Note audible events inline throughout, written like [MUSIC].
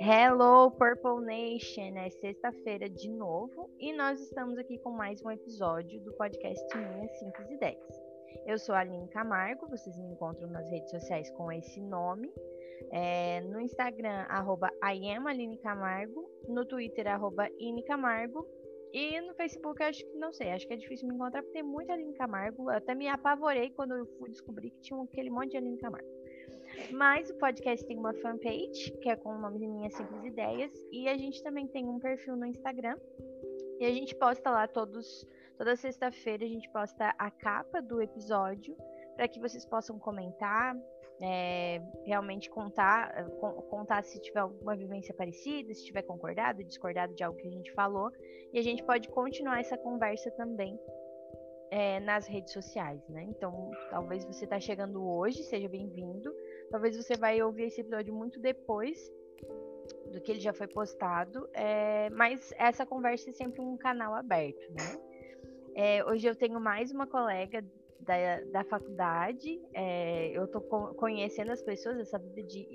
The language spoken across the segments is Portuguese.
Hello, Purple Nation! É sexta-feira de novo e nós estamos aqui com mais um episódio do podcast Minhas Simples Ideias. Eu sou a Aline Camargo, vocês me encontram nas redes sociais com esse nome. É, no Instagram, arroba Camargo, no Twitter, arroba Camargo, e no Facebook, acho que não sei, acho que é difícil me encontrar porque tem muita Aline Camargo. Eu até me apavorei quando eu fui descobrir que tinha aquele monte de Aline Camargo. Mas o podcast tem uma fanpage, que é com o nome de Minhas Simples Ideias, e a gente também tem um perfil no Instagram. E a gente posta lá todos, toda sexta-feira a gente posta a capa do episódio para que vocês possam comentar, é, realmente contar, contar se tiver alguma vivência parecida, se tiver concordado, discordado de algo que a gente falou, e a gente pode continuar essa conversa também é, nas redes sociais, né? Então, talvez você está chegando hoje, seja bem-vindo. Talvez você vai ouvir esse episódio muito depois do que ele já foi postado, é, mas essa conversa é sempre um canal aberto, né? É, hoje eu tenho mais uma colega da, da faculdade, é, eu tô conhecendo as pessoas, essa vida de,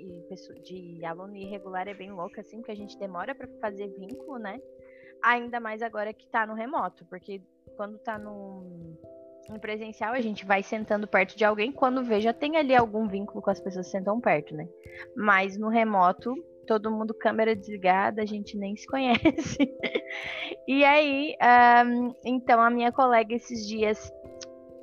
de aluno irregular é bem louca, assim, porque a gente demora para fazer vínculo, né? Ainda mais agora que tá no remoto, porque quando tá no em presencial, a gente vai sentando perto de alguém, quando vê, já tem ali algum vínculo com as pessoas que sentam perto, né? Mas no remoto, todo mundo câmera desligada, a gente nem se conhece. [LAUGHS] e aí, um, então, a minha colega esses dias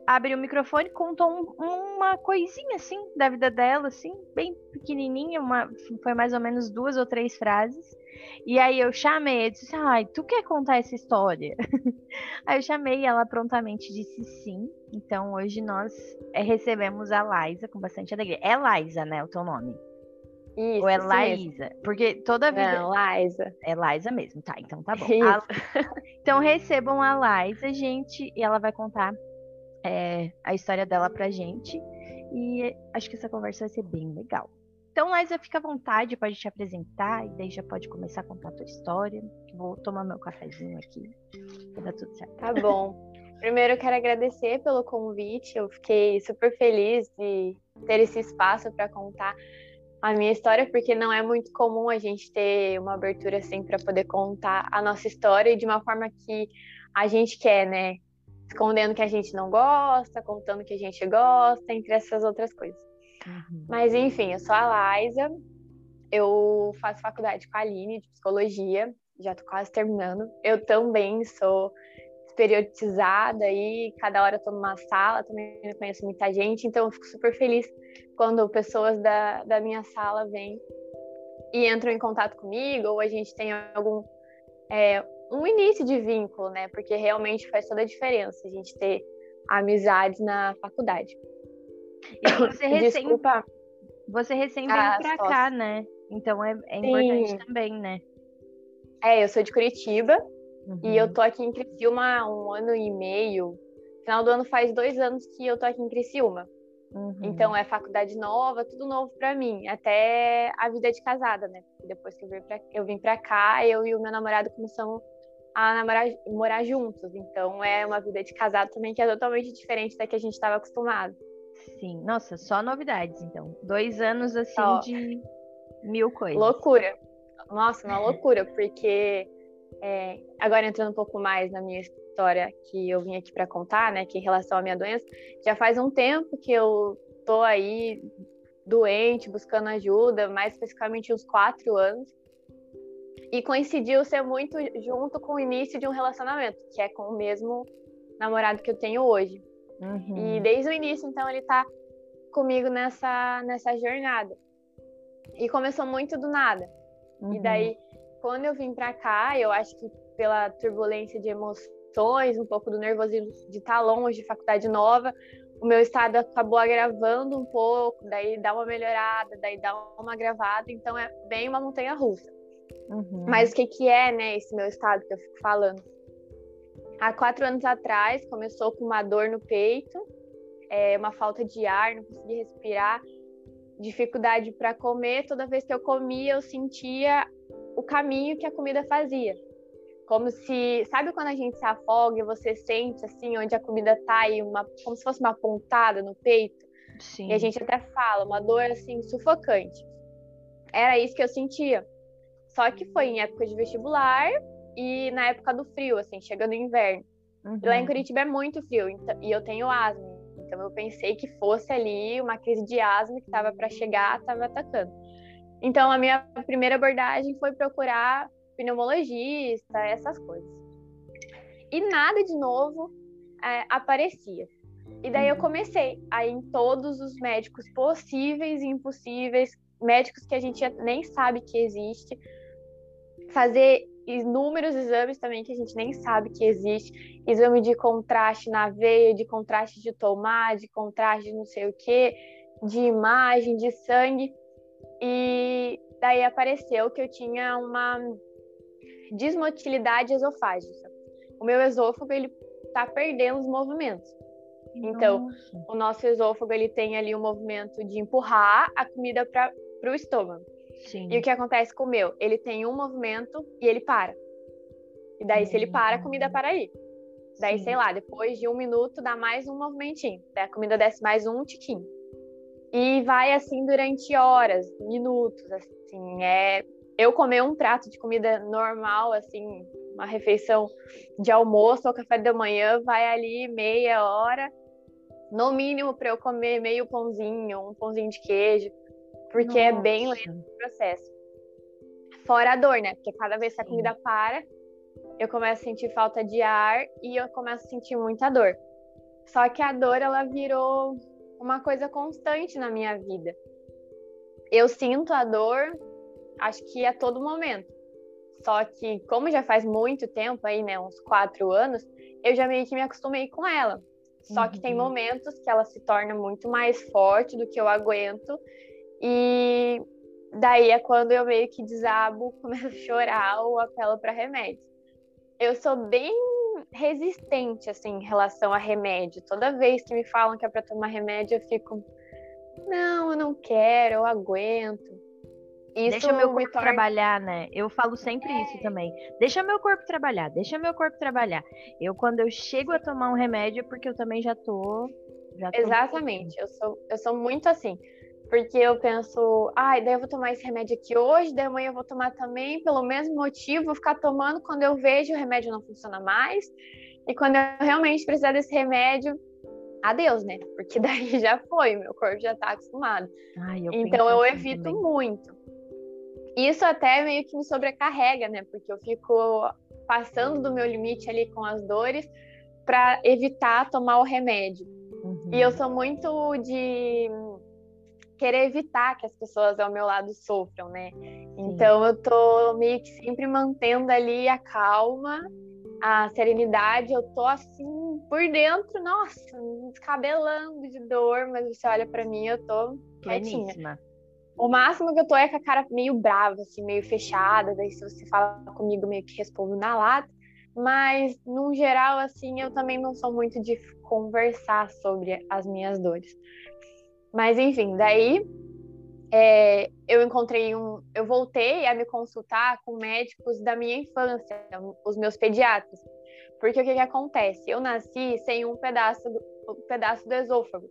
abriu o microfone, contou um, uma coisinha assim da vida dela, assim, bem pequenininha, uma, foi mais ou menos duas ou três frases. E aí eu chamei, eu disse, ai, tu quer contar essa história? [LAUGHS] aí eu chamei ela prontamente disse sim. Então hoje nós é, recebemos a Laísa com bastante alegria. É Laísa, né, o teu nome? Isso, Ou é Laísa? Porque toda vida. Não, Laísa. É Laísa mesmo, tá? Então tá bom. [LAUGHS] A... [LAUGHS] então recebam a Laísa, gente, e ela vai contar é, a história dela pra gente. E acho que essa conversa vai ser bem legal. Então, Liza, fica à vontade, pode te apresentar e daí já pode começar a contar a tua história. Vou tomar meu cafezinho aqui, vai dar tudo certo. Tá bom. [LAUGHS] Primeiro, eu quero agradecer pelo convite. Eu fiquei super feliz de ter esse espaço para contar a minha história, porque não é muito comum a gente ter uma abertura assim para poder contar a nossa história de uma forma que a gente quer, né? Escondendo que a gente não gosta, contando que a gente gosta, entre essas outras coisas. Uhum. Mas enfim, eu sou a Liza, eu faço faculdade com a Aline de psicologia, já tô quase terminando. Eu também sou periodizada e cada hora estou numa sala, também conheço muita gente, então eu fico super feliz quando pessoas da, da minha sala vêm e entram em contato comigo, ou a gente tem algum é, um início de vínculo, né? Porque realmente faz toda a diferença a gente ter amizades na faculdade. E você [COUGHS] recém, Desculpa. Você recém veio ah, pra cá, né? Então é, é importante também, né? É, eu sou de Curitiba uhum. e eu tô aqui em Criciúma há um ano e meio. Final do ano faz dois anos que eu tô aqui em Criciúma. Uhum. Então é faculdade nova, tudo novo para mim, até a vida de casada, né? Depois que eu vim pra, eu vim pra cá, eu e o meu namorado começamos a namorar, morar juntos. Então é uma vida de casado também que é totalmente diferente da que a gente estava acostumado. Sim, nossa, só novidades, então. Dois anos assim só. de mil coisas. Loucura. Nossa, uma loucura, porque é, agora entrando um pouco mais na minha história que eu vim aqui para contar, né, que em relação à minha doença, já faz um tempo que eu tô aí doente, buscando ajuda, mais especificamente uns quatro anos. E coincidiu ser muito junto com o início de um relacionamento, que é com o mesmo namorado que eu tenho hoje. Uhum. E desde o início, então, ele tá comigo nessa, nessa jornada. E começou muito do nada. Uhum. E daí, quando eu vim para cá, eu acho que pela turbulência de emoções, um pouco do nervosismo de estar tá longe, de faculdade nova, o meu estado acabou agravando um pouco, daí dá uma melhorada, daí dá uma agravada, então é bem uma montanha russa. Uhum. Mas o que, que é, né, esse meu estado que eu fico falando? há quatro anos atrás, começou com uma dor no peito, é, uma falta de ar, não conseguia respirar, dificuldade para comer. Toda vez que eu comia, eu sentia o caminho que a comida fazia. Como se, sabe quando a gente se afoga e você sente assim onde a comida tá e uma, como se fosse uma pontada no peito? Sim. E a gente até fala, uma dor assim sufocante. Era isso que eu sentia. Só que foi em época de vestibular e na época do frio, assim, chegando o inverno. Uhum. E lá em uhum. Curitiba é muito frio então, e eu tenho asma. Então eu pensei que fosse ali uma crise de asma que estava para chegar, estava atacando. Então a minha primeira abordagem foi procurar pneumologista, essas coisas. E nada de novo é, aparecia. E daí eu uhum. comecei a ir em todos os médicos possíveis e impossíveis, médicos que a gente nem sabe que existe, fazer inúmeros exames também que a gente nem sabe que existe, exame de contraste na veia, de contraste de tomar, de contraste de não sei o que, de imagem, de sangue. E daí apareceu que eu tinha uma desmotilidade esofágica. O meu esôfago ele tá perdendo os movimentos. Então, Nossa. o nosso esôfago ele tem ali o um movimento de empurrar a comida para o estômago. Sim. E o que acontece com o meu? Ele tem um movimento e ele para. E daí, se ele para, a comida para aí. Daí, Sim. sei lá, depois de um minuto, dá mais um movimentinho. Daí a comida desce mais um tiquinho. E vai assim durante horas, minutos, assim. É... Eu comer um prato de comida normal, assim, uma refeição de almoço ou café da manhã, vai ali meia hora, no mínimo para eu comer meio pãozinho, um pãozinho de queijo porque Nossa. é bem lento o processo. Fora a dor, né? Porque cada vez que a comida para, eu começo a sentir falta de ar e eu começo a sentir muita dor. Só que a dor, ela virou uma coisa constante na minha vida. Eu sinto a dor, acho que a todo momento. Só que, como já faz muito tempo aí, né, uns quatro anos, eu já meio que me acostumei com ela. Só uhum. que tem uhum. momentos que ela se torna muito mais forte do que eu aguento e daí é quando eu meio que desabo, [LAUGHS] começo a chorar ou apelo para remédio. Eu sou bem resistente assim em relação a remédio. Toda vez que me falam que é para tomar remédio, eu fico não, eu não quero, eu aguento. Isso deixa meu corpo torna... trabalhar, né? Eu falo sempre é. isso também. Deixa meu corpo trabalhar, deixa meu corpo trabalhar. Eu, quando eu chego a tomar um remédio, é porque eu também já tô. Já tô Exatamente, eu sou, eu sou muito assim. Porque eu penso, ai, ah, daí eu vou tomar esse remédio aqui hoje, daí amanhã eu vou tomar também, pelo mesmo motivo, vou ficar tomando quando eu vejo o remédio não funciona mais. E quando eu realmente precisar desse remédio, adeus, né? Porque [LAUGHS] daí já foi, meu corpo já tá acostumado. Ai, eu então eu assim evito também. muito. Isso até meio que me sobrecarrega, né? Porque eu fico passando do meu limite ali com as dores para evitar tomar o remédio. Uhum. E eu sou muito de querer evitar que as pessoas ao meu lado sofram, né? Então eu tô meio que sempre mantendo ali a calma, a serenidade, eu tô assim por dentro, nossa, descabelando de dor, mas você olha para mim, eu tô quietinha. O máximo que eu tô é com a cara meio brava, assim, meio fechada, daí se você fala comigo, meio que respondo na lata. Mas, no geral, assim, eu também não sou muito de conversar sobre as minhas dores. Mas enfim, daí é, eu encontrei um. Eu voltei a me consultar com médicos da minha infância, os meus pediatras. Porque o que, que acontece? Eu nasci sem um pedaço do, um pedaço do esôfago.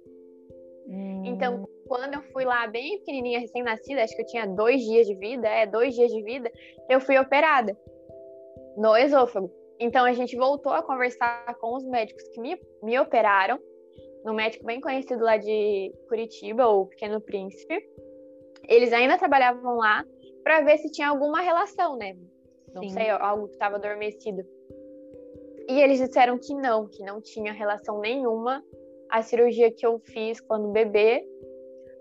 Hum. Então, quando eu fui lá bem pequenininha, recém-nascida, acho que eu tinha dois dias de vida, é, dois dias de vida, eu fui operada no esôfago. Então, a gente voltou a conversar com os médicos que me, me operaram num médico bem conhecido lá de Curitiba, o Pequeno Príncipe. Eles ainda trabalhavam lá para ver se tinha alguma relação, né? Não Sim. sei, algo que estava adormecido. E eles disseram que não, que não tinha relação nenhuma a cirurgia que eu fiz quando bebê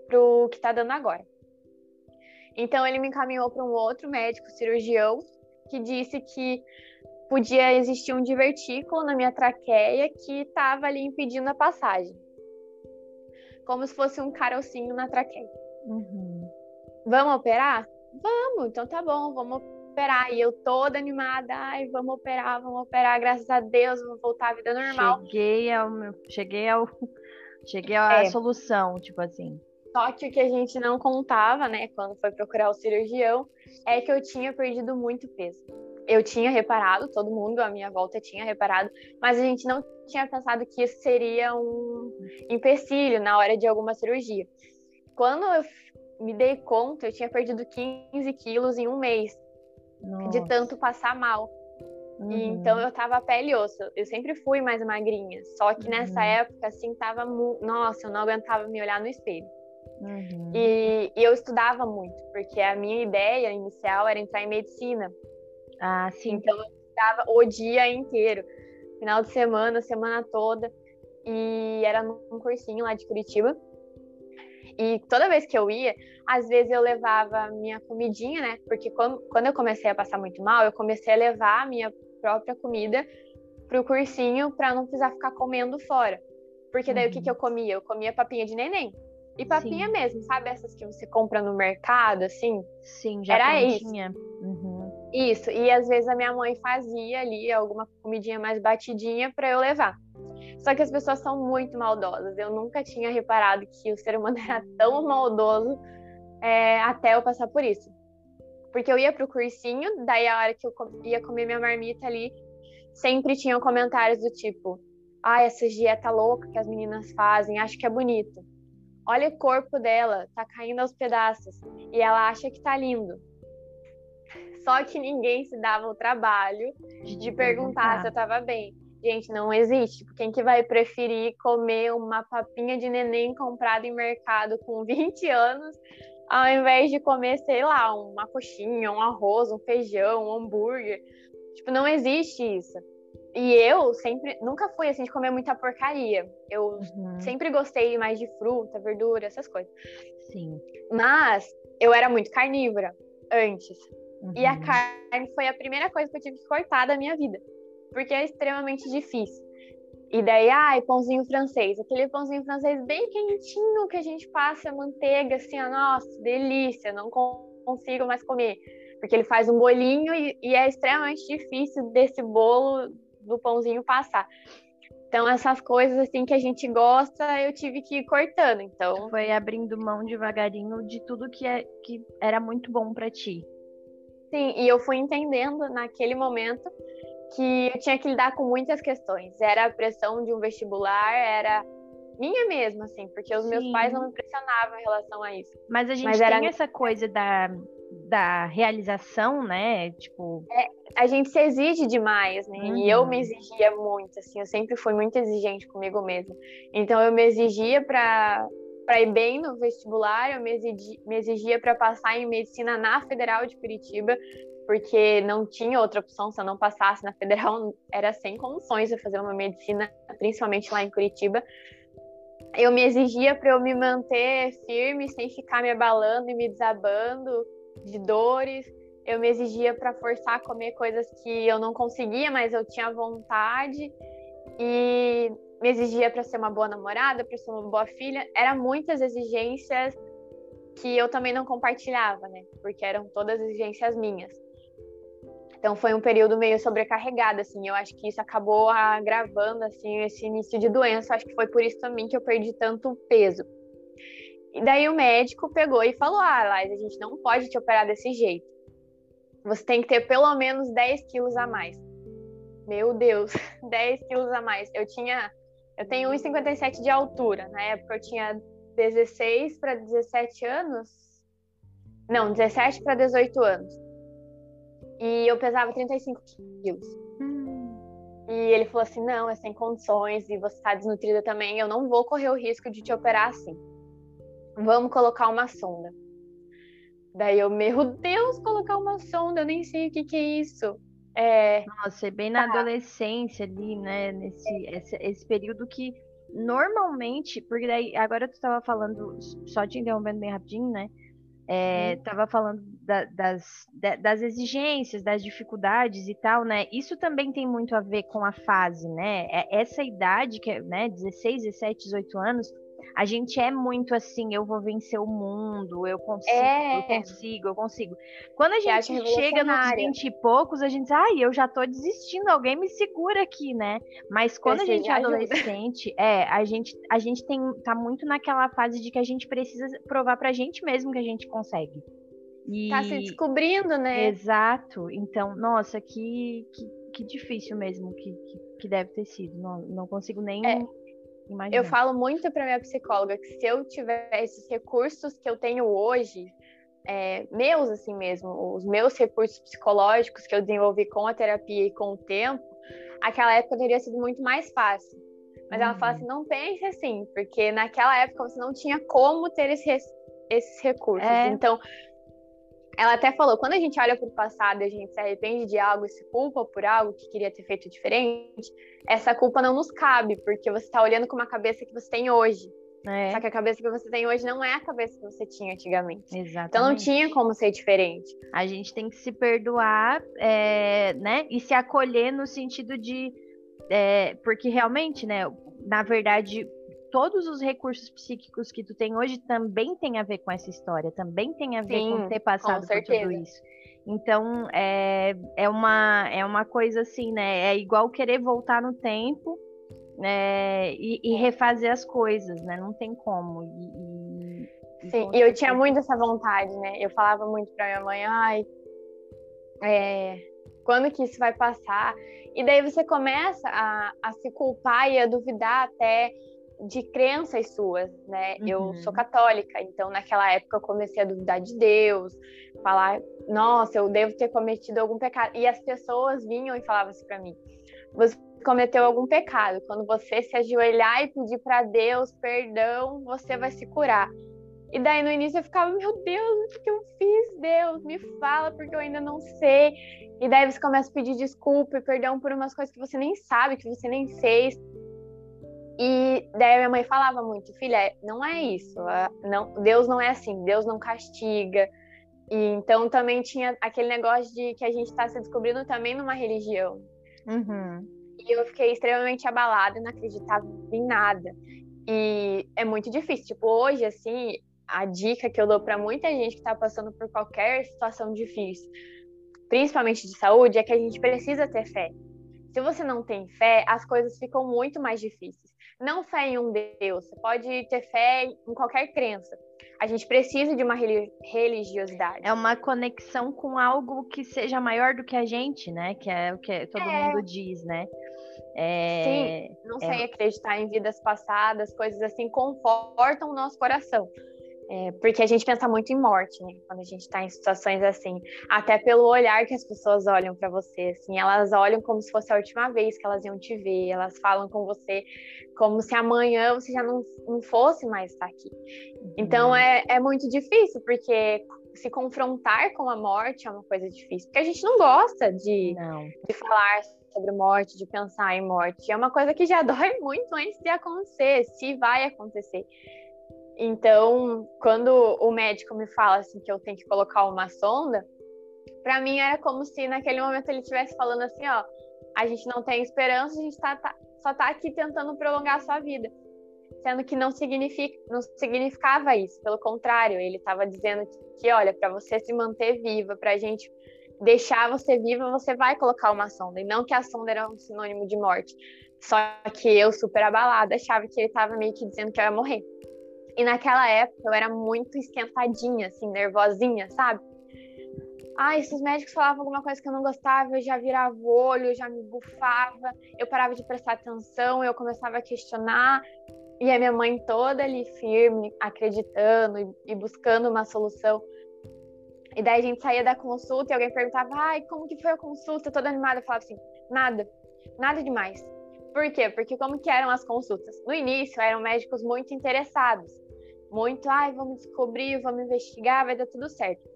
pro que tá dando agora. Então ele me encaminhou para um outro médico cirurgião que disse que podia existir um divertículo na minha traqueia que estava ali impedindo a passagem. Como se fosse um carocinho na traqueia. Uhum. Vamos operar? Vamos, então tá bom, vamos operar. E eu toda animada, ai, vamos operar, vamos operar, graças a Deus, vamos voltar à vida normal. Cheguei ao cheguei ao [LAUGHS] cheguei à é. solução, tipo assim. Só que o que a gente não contava, né, quando foi procurar o cirurgião, é que eu tinha perdido muito peso eu tinha reparado, todo mundo à minha volta tinha reparado, mas a gente não tinha pensado que isso seria um empecilho na hora de alguma cirurgia. Quando eu me dei conta, eu tinha perdido 15 quilos em um mês, Nossa. de tanto passar mal. Uhum. E, então eu tava pele e osso. Eu sempre fui mais magrinha. Só que uhum. nessa época, assim, tava. Nossa, eu não aguentava me olhar no espelho. Uhum. E, e, eu estudava muito, porque a minha ideia inicial era entrar em medicina. Ah, sim. Então eu estudava o dia inteiro, final de semana, semana toda. E era num cursinho lá de Curitiba. E toda vez que eu ia, às vezes eu levava minha comidinha, né? Porque quando, quando eu comecei a passar muito mal, eu comecei a levar a minha própria comida pro cursinho para não precisar ficar comendo fora. Porque daí uhum. o que, que eu uhum. comia? Eu comia papinha de neném. E papinha Sim. mesmo, sabe? Essas que você compra no mercado, assim? Sim, já Era isso. Uhum. Isso. E às vezes a minha mãe fazia ali alguma comidinha mais batidinha para eu levar. Só que as pessoas são muito maldosas. Eu nunca tinha reparado que o ser humano [LAUGHS] era tão maldoso é, até eu passar por isso. Porque eu ia pro cursinho, daí a hora que eu ia comer minha marmita ali, sempre tinham comentários do tipo: ah, essa dieta louca que as meninas fazem, acho que é bonito. Olha o corpo dela, tá caindo aos pedaços. E ela acha que tá lindo. Só que ninguém se dava o trabalho de, perguntar se eu tava bem. Gente, não existe. Tipo, quem que vai preferir comer uma papinha de neném comprada em mercado com [LAUGHS] 20 anos, ao invés de comer, sei lá, uma coxinha, um arroz, um feijão, um hambúrguer? Tipo, não existe isso. E eu sempre, nunca fui assim de comer muita porcaria. Eu uhum. sempre gostei mais de fruta, verdura, essas coisas. Sim. Mas eu era muito carnívora antes. Uhum. E a carne foi a primeira coisa que eu tive que cortar da minha vida porque é extremamente difícil. E daí, ai, pãozinho francês, aquele pãozinho francês bem quentinho que a gente passa manteiga, assim, ó, nossa, delícia, não consigo mais comer. Porque ele faz um bolinho e, e é extremamente difícil desse bolo do pãozinho passar. Então, essas coisas assim que a gente gosta, eu tive que ir cortando. Então, foi abrindo mão devagarinho de tudo que, é, que era muito bom para ti. Sim, e eu fui entendendo naquele momento que eu tinha que lidar com muitas questões. Era a pressão de um vestibular, era minha mesma, assim, porque os Sim. meus pais não me pressionavam em relação a isso. Mas a gente Mas tem era... essa coisa da, da realização, né? Tipo. É, a gente se exige demais, né? Uhum. E eu me uhum. exigia muito, assim, eu sempre fui muito exigente comigo mesma. Então eu me exigia para para ir bem no vestibular, eu me exigia, me exigia para passar em medicina na Federal de Curitiba, porque não tinha outra opção. Se eu não passasse na federal, era sem condições de fazer uma medicina, principalmente lá em Curitiba. Eu me exigia para eu me manter firme, sem ficar me abalando e me desabando de dores. Eu me exigia para forçar a comer coisas que eu não conseguia, mas eu tinha vontade. E me exigia para ser uma boa namorada, para ser uma boa filha. Eram muitas exigências que eu também não compartilhava, né? Porque eram todas exigências minhas. Então foi um período meio sobrecarregado, assim. Eu acho que isso acabou agravando assim esse início de doença. Acho que foi por isso também que eu perdi tanto peso. E daí o médico pegou e falou: "Ah, Laís, a gente não pode te operar desse jeito. Você tem que ter pelo menos 10 quilos a mais." Meu Deus, [LAUGHS] 10 quilos a mais. Eu tinha, eu tenho 1,57 de altura. Na época eu tinha 16 para 17 anos. Não, 17 para 18 anos. E eu pesava 35 quilos. Hum. E ele falou assim: não, é sem condições e você tá desnutrida também. Eu não vou correr o risco de te operar assim. Vamos colocar uma sonda. Daí eu, meu Deus, colocar uma sonda, eu nem sei o que, que é isso. É... Nossa, é bem na tá. adolescência ali, né? Nesse esse, esse período que normalmente, porque daí agora tu estava falando, só te interrompendo bem rapidinho, né? Estava é, uhum. falando da, das, das exigências, das dificuldades e tal, né? Isso também tem muito a ver com a fase, né? É, essa idade, que é né, 16, 17, 18 anos, a gente é muito assim, eu vou vencer o mundo, eu consigo, é. eu consigo, eu consigo. Quando a gente chega nos 20 e poucos, a gente diz, ai, eu já tô desistindo, alguém me segura aqui, né? Mas quando a gente é adolescente, é, a gente, a gente tem, tá muito naquela fase de que a gente precisa provar pra gente mesmo que a gente consegue. E... Tá se descobrindo, né? Exato. Então, nossa, que, que, que difícil mesmo que, que, que, deve ter sido. Não, não consigo nem é. Imaginar. Eu falo muito para minha psicóloga que se eu tiver esses recursos que eu tenho hoje, é, meus assim mesmo, os meus recursos psicológicos que eu desenvolvi com a terapia e com o tempo, aquela época teria sido muito mais fácil. Mas uhum. ela fala uhum. assim, não pense assim, porque naquela época você não tinha como ter esse, esses recursos. É. Então, ela até falou, quando a gente olha para o passado e a gente se arrepende de algo e se culpa por algo que queria ter feito diferente, essa culpa não nos cabe, porque você está olhando com uma cabeça que você tem hoje. É. Só que a cabeça que você tem hoje não é a cabeça que você tinha antigamente. Exatamente. Então não tinha como ser diferente. A gente tem que se perdoar, é, né? E se acolher no sentido de. É, porque realmente, né? Na verdade, todos os recursos psíquicos que tu tem hoje também tem a ver com essa história, também tem a ver Sim, com ter passado por tudo isso. Então, é, é, uma, é uma coisa assim, né? É igual querer voltar no tempo né? e, e refazer as coisas, né? Não tem como. E, e, Sim, e eu tinha muito essa vontade, né? Eu falava muito pra minha mãe, ai, é, quando que isso vai passar? E daí você começa a, a se culpar e a duvidar até de crenças suas, né? Uhum. Eu sou católica, então naquela época eu comecei a duvidar de Deus, falar, nossa, eu devo ter cometido algum pecado. E as pessoas vinham e falavam assim para mim: você cometeu algum pecado. Quando você se ajoelhar e pedir para Deus perdão, você vai se curar. E daí no início eu ficava, meu Deus, o que eu fiz, Deus? Me fala, porque eu ainda não sei. E daí você começa a pedir desculpa e perdão por umas coisas que você nem sabe, que você nem fez. E daí minha mãe falava muito, filha, não é isso, não, Deus não é assim, Deus não castiga. E então também tinha aquele negócio de que a gente está se descobrindo também numa religião. Uhum. E eu fiquei extremamente abalada, não acreditava em nada. E é muito difícil. Tipo, hoje, assim, a dica que eu dou para muita gente que está passando por qualquer situação difícil, principalmente de saúde, é que a gente precisa ter fé. Se você não tem fé, as coisas ficam muito mais difíceis não fé em um Deus, você pode ter fé em qualquer crença. A gente precisa de uma religiosidade. É uma conexão com algo que seja maior do que a gente, né? Que é o que todo é. mundo diz, né? É... Sim, não sei é... acreditar em vidas passadas, coisas assim confortam o nosso coração. É, porque a gente pensa muito em morte, né? Quando a gente está em situações assim, até pelo olhar que as pessoas olham para você, assim, elas olham como se fosse a última vez que elas iam te ver, elas falam com você como se amanhã você já não, não fosse mais estar aqui. Então uhum. é, é muito difícil, porque se confrontar com a morte é uma coisa difícil, porque a gente não gosta de, não. de falar sobre morte, de pensar em morte. É uma coisa que já [LAUGHS] dói muito antes de acontecer, se vai acontecer. Então, quando o médico me fala assim que eu tenho que colocar uma sonda, para mim era como se naquele momento ele estivesse falando assim, ó, a gente não tem esperança, a gente tá, tá, só tá aqui tentando prolongar a sua vida. Sendo que não, significa, não significava isso, pelo contrário, ele estava dizendo que, que olha, para você se manter viva, para a gente deixar você viva, você vai colocar uma sonda, e não que a sonda era um sinônimo de morte. Só que eu, super abalada, achava que ele estava meio que dizendo que eu ia morrer. E naquela época eu era muito esquentadinha, assim, nervosinha, sabe? Ah, esses médicos falavam alguma coisa que eu não gostava, eu já virava o olho, já me bufava, eu parava de prestar atenção, eu começava a questionar. E a minha mãe toda ali firme, acreditando e buscando uma solução. E daí a gente saía da consulta e alguém perguntava: ai, como que foi a consulta? Toda animada, eu falava assim: nada, nada demais. Por quê? Porque como que eram as consultas? No início eram médicos muito interessados muito, ai, vamos descobrir, vamos investigar, vai dar tudo certo.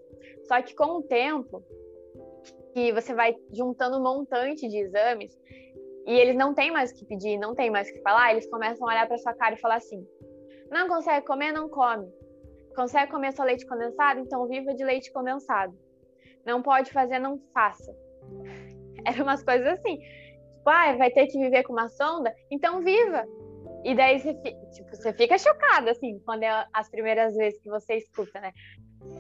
Só que com o tempo, que você vai juntando um montante de exames, e eles não têm mais o que pedir, não tem mais o que falar, eles começam a olhar para sua cara e falar assim: não consegue comer, não come. Consegue comer só leite condensado? Então viva de leite condensado. Não pode fazer, não faça. [LAUGHS] Eram umas coisas assim. Tipo, ah, vai ter que viver com uma sonda? Então viva. E daí você, tipo, você fica chocada, assim, quando é as primeiras vezes que você escuta, né?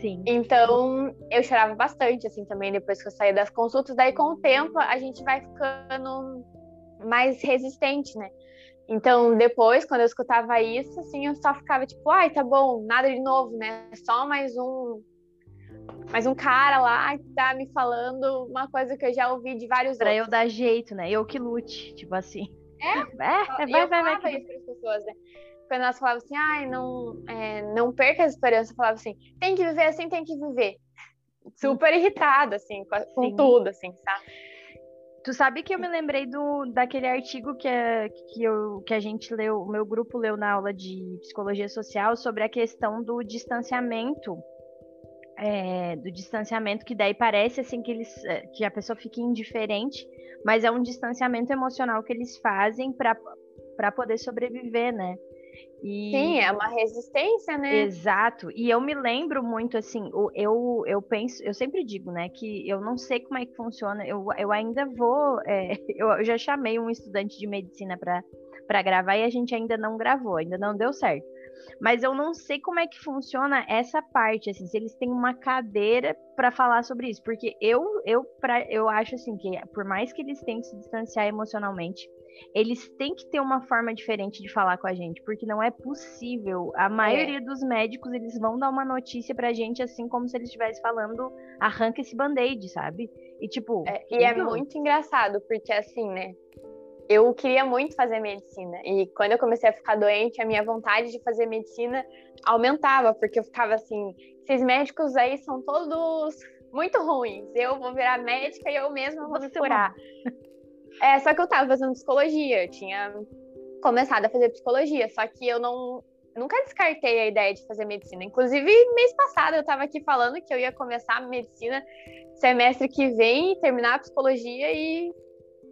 Sim. Então, eu chorava bastante, assim, também, depois que eu saí das consultas. Daí, com o tempo, a gente vai ficando mais resistente, né? Então, depois, quando eu escutava isso, assim, eu só ficava tipo, ai, tá bom, nada de novo, né? Só mais um. mas um cara lá que tá me falando uma coisa que eu já ouvi de vários pra outros. eu dar jeito, né? Eu que lute, tipo assim. É? É, E vai, eu vai, vai. falava isso para as pessoas, né? Quando elas falavam assim, ai, não, é, não perca a esperança, eu falava assim, tem que viver assim, tem que viver. Super irritada, assim, com, com tudo, assim, sabe? Tu sabe que eu me lembrei do, daquele artigo que, é- que, eu, que a gente leu, o meu grupo leu na aula de psicologia social sobre a questão do distanciamento. É, do distanciamento, que daí parece assim que eles é, que a pessoa fica indiferente, mas é um distanciamento emocional que eles fazem para poder sobreviver, né? E... Sim, é uma resistência, né? Exato. E eu me lembro muito assim, eu, eu penso, eu sempre digo, né, que eu não sei como é que funciona. Eu, eu ainda vou. é, [LAUGHS] eu, já chamei um estudante de medicina para gravar e a gente ainda não gravou, ainda não deu certo. Mas eu não sei como é que funciona essa parte, assim, se eles têm uma cadeira para falar sobre isso, porque eu eu pra, eu acho assim que por mais que eles tenham que se distanciar emocionalmente, eles têm que ter uma forma diferente de falar com a gente, porque não é possível. A maioria dos médicos, eles vão dar uma notícia pra gente assim como se eles estivessem falando, arranca esse band-aid, sabe? E tipo, É, e é muito engraçado, porque assim, né? Eu queria muito fazer medicina. E quando eu comecei a ficar doente, a minha vontade de fazer medicina aumentava, porque eu ficava assim, esses médicos aí são todos muito ruins. Eu vou virar médica e eu mesma vou me Você curar. É, só que eu tava fazendo psicologia, eu tinha começado a fazer psicologia, só que eu não nunca descartei a ideia de fazer medicina. Inclusive, mês passado eu tava aqui falando que eu ia começar a medicina semestre que vem, terminar a psicologia e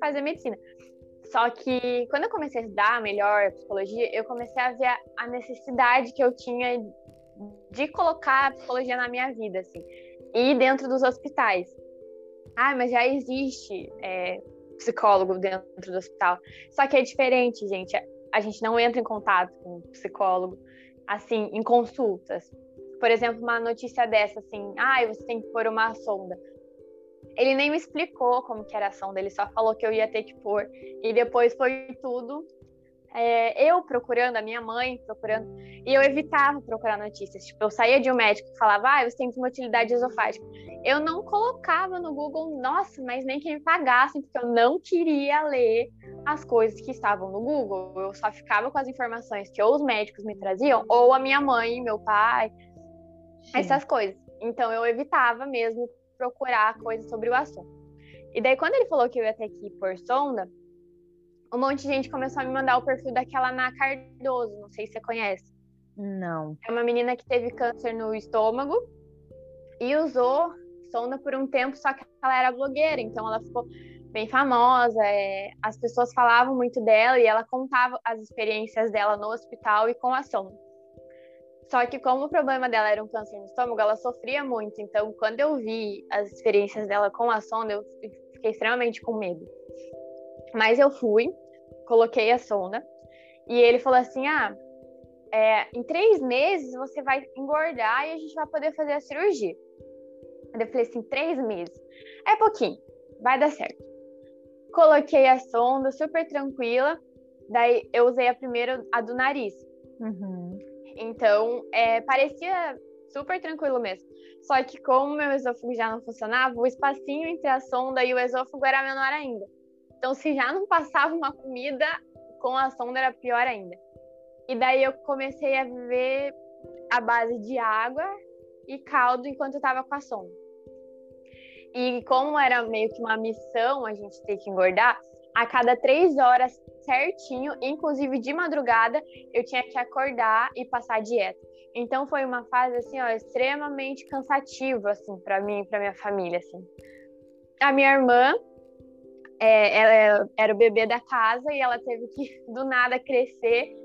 fazer medicina. Só que quando eu comecei a estudar melhor psicologia, eu comecei a ver a- necessidade que eu tinha de colocar a psicologia na minha vida, assim, e dentro dos hospitais. Ah, mas já existe é, psicólogo dentro do hospital. Só que é diferente, gente. A gente não entra em contato com psicólogo, assim, em consultas. Por exemplo, uma notícia dessa, assim, ah, você tem que pôr uma sonda. Ele nem me explicou como que era a sonda, ele só falou que eu ia ter que pôr. E depois foi tudo é, eu procurando, a minha mãe procurando. E eu evitava procurar notícias. Tipo, eu saía de um médico que falava, ah, você tem motilidade esofágica. Eu não colocava no Google, nossa, mas nem que me pagassem, porque eu não queria ler as coisas que estavam no Google. Eu só ficava com as informações que ou os médicos me traziam, ou a minha mãe, meu pai, sim. essas coisas. Então eu evitava mesmo procurar coisas sobre o assunto. E daí, quando ele falou que eu ia ter que ir por sonda, um monte de gente começou a me mandar o perfil daquela Ana Cardoso, não sei se você conhece. Não. É uma menina que teve câncer no estômago e usou sonda por um tempo, só que ela era blogueira, então ela ficou bem famosa. é, As pessoas falavam muito dela e ela contava as experiências dela no hospital e com a sonda. Só que como o problema dela era um câncer no estômago, ela sofria muito. Então, quando eu vi as experiências dela com a sonda, eu fiquei extremamente com medo. Mas eu fui, coloquei a sonda e ele falou assim: ah, é, em três meses você vai engordar e a gente vai poder fazer a cirurgia. Eu falei assim: três meses. É pouquinho, vai dar certo. Coloquei a sonda super tranquila. Daí eu usei a primeira, a do nariz. Uhum. Então, é, parecia super tranquilo mesmo. Só que como meu esôfago já não funcionava, o espacinho entre a sonda e o esôfago era menor ainda. Então, se já não passava uma comida, com a sonda era pior ainda. E daí eu comecei a viver a base de água e caldo enquanto eu estava com a sonda. E como era meio que uma missão a gente ter que engordar, a cada três horas certinho, inclusive de madrugada, eu tinha que acordar e passar dieta. Então foi uma fase assim, ó, extremamente cansativa assim para mim e para minha família assim. A minha irmã, é, ela era o bebê da casa e ela teve que [LAUGHS] do nada crescer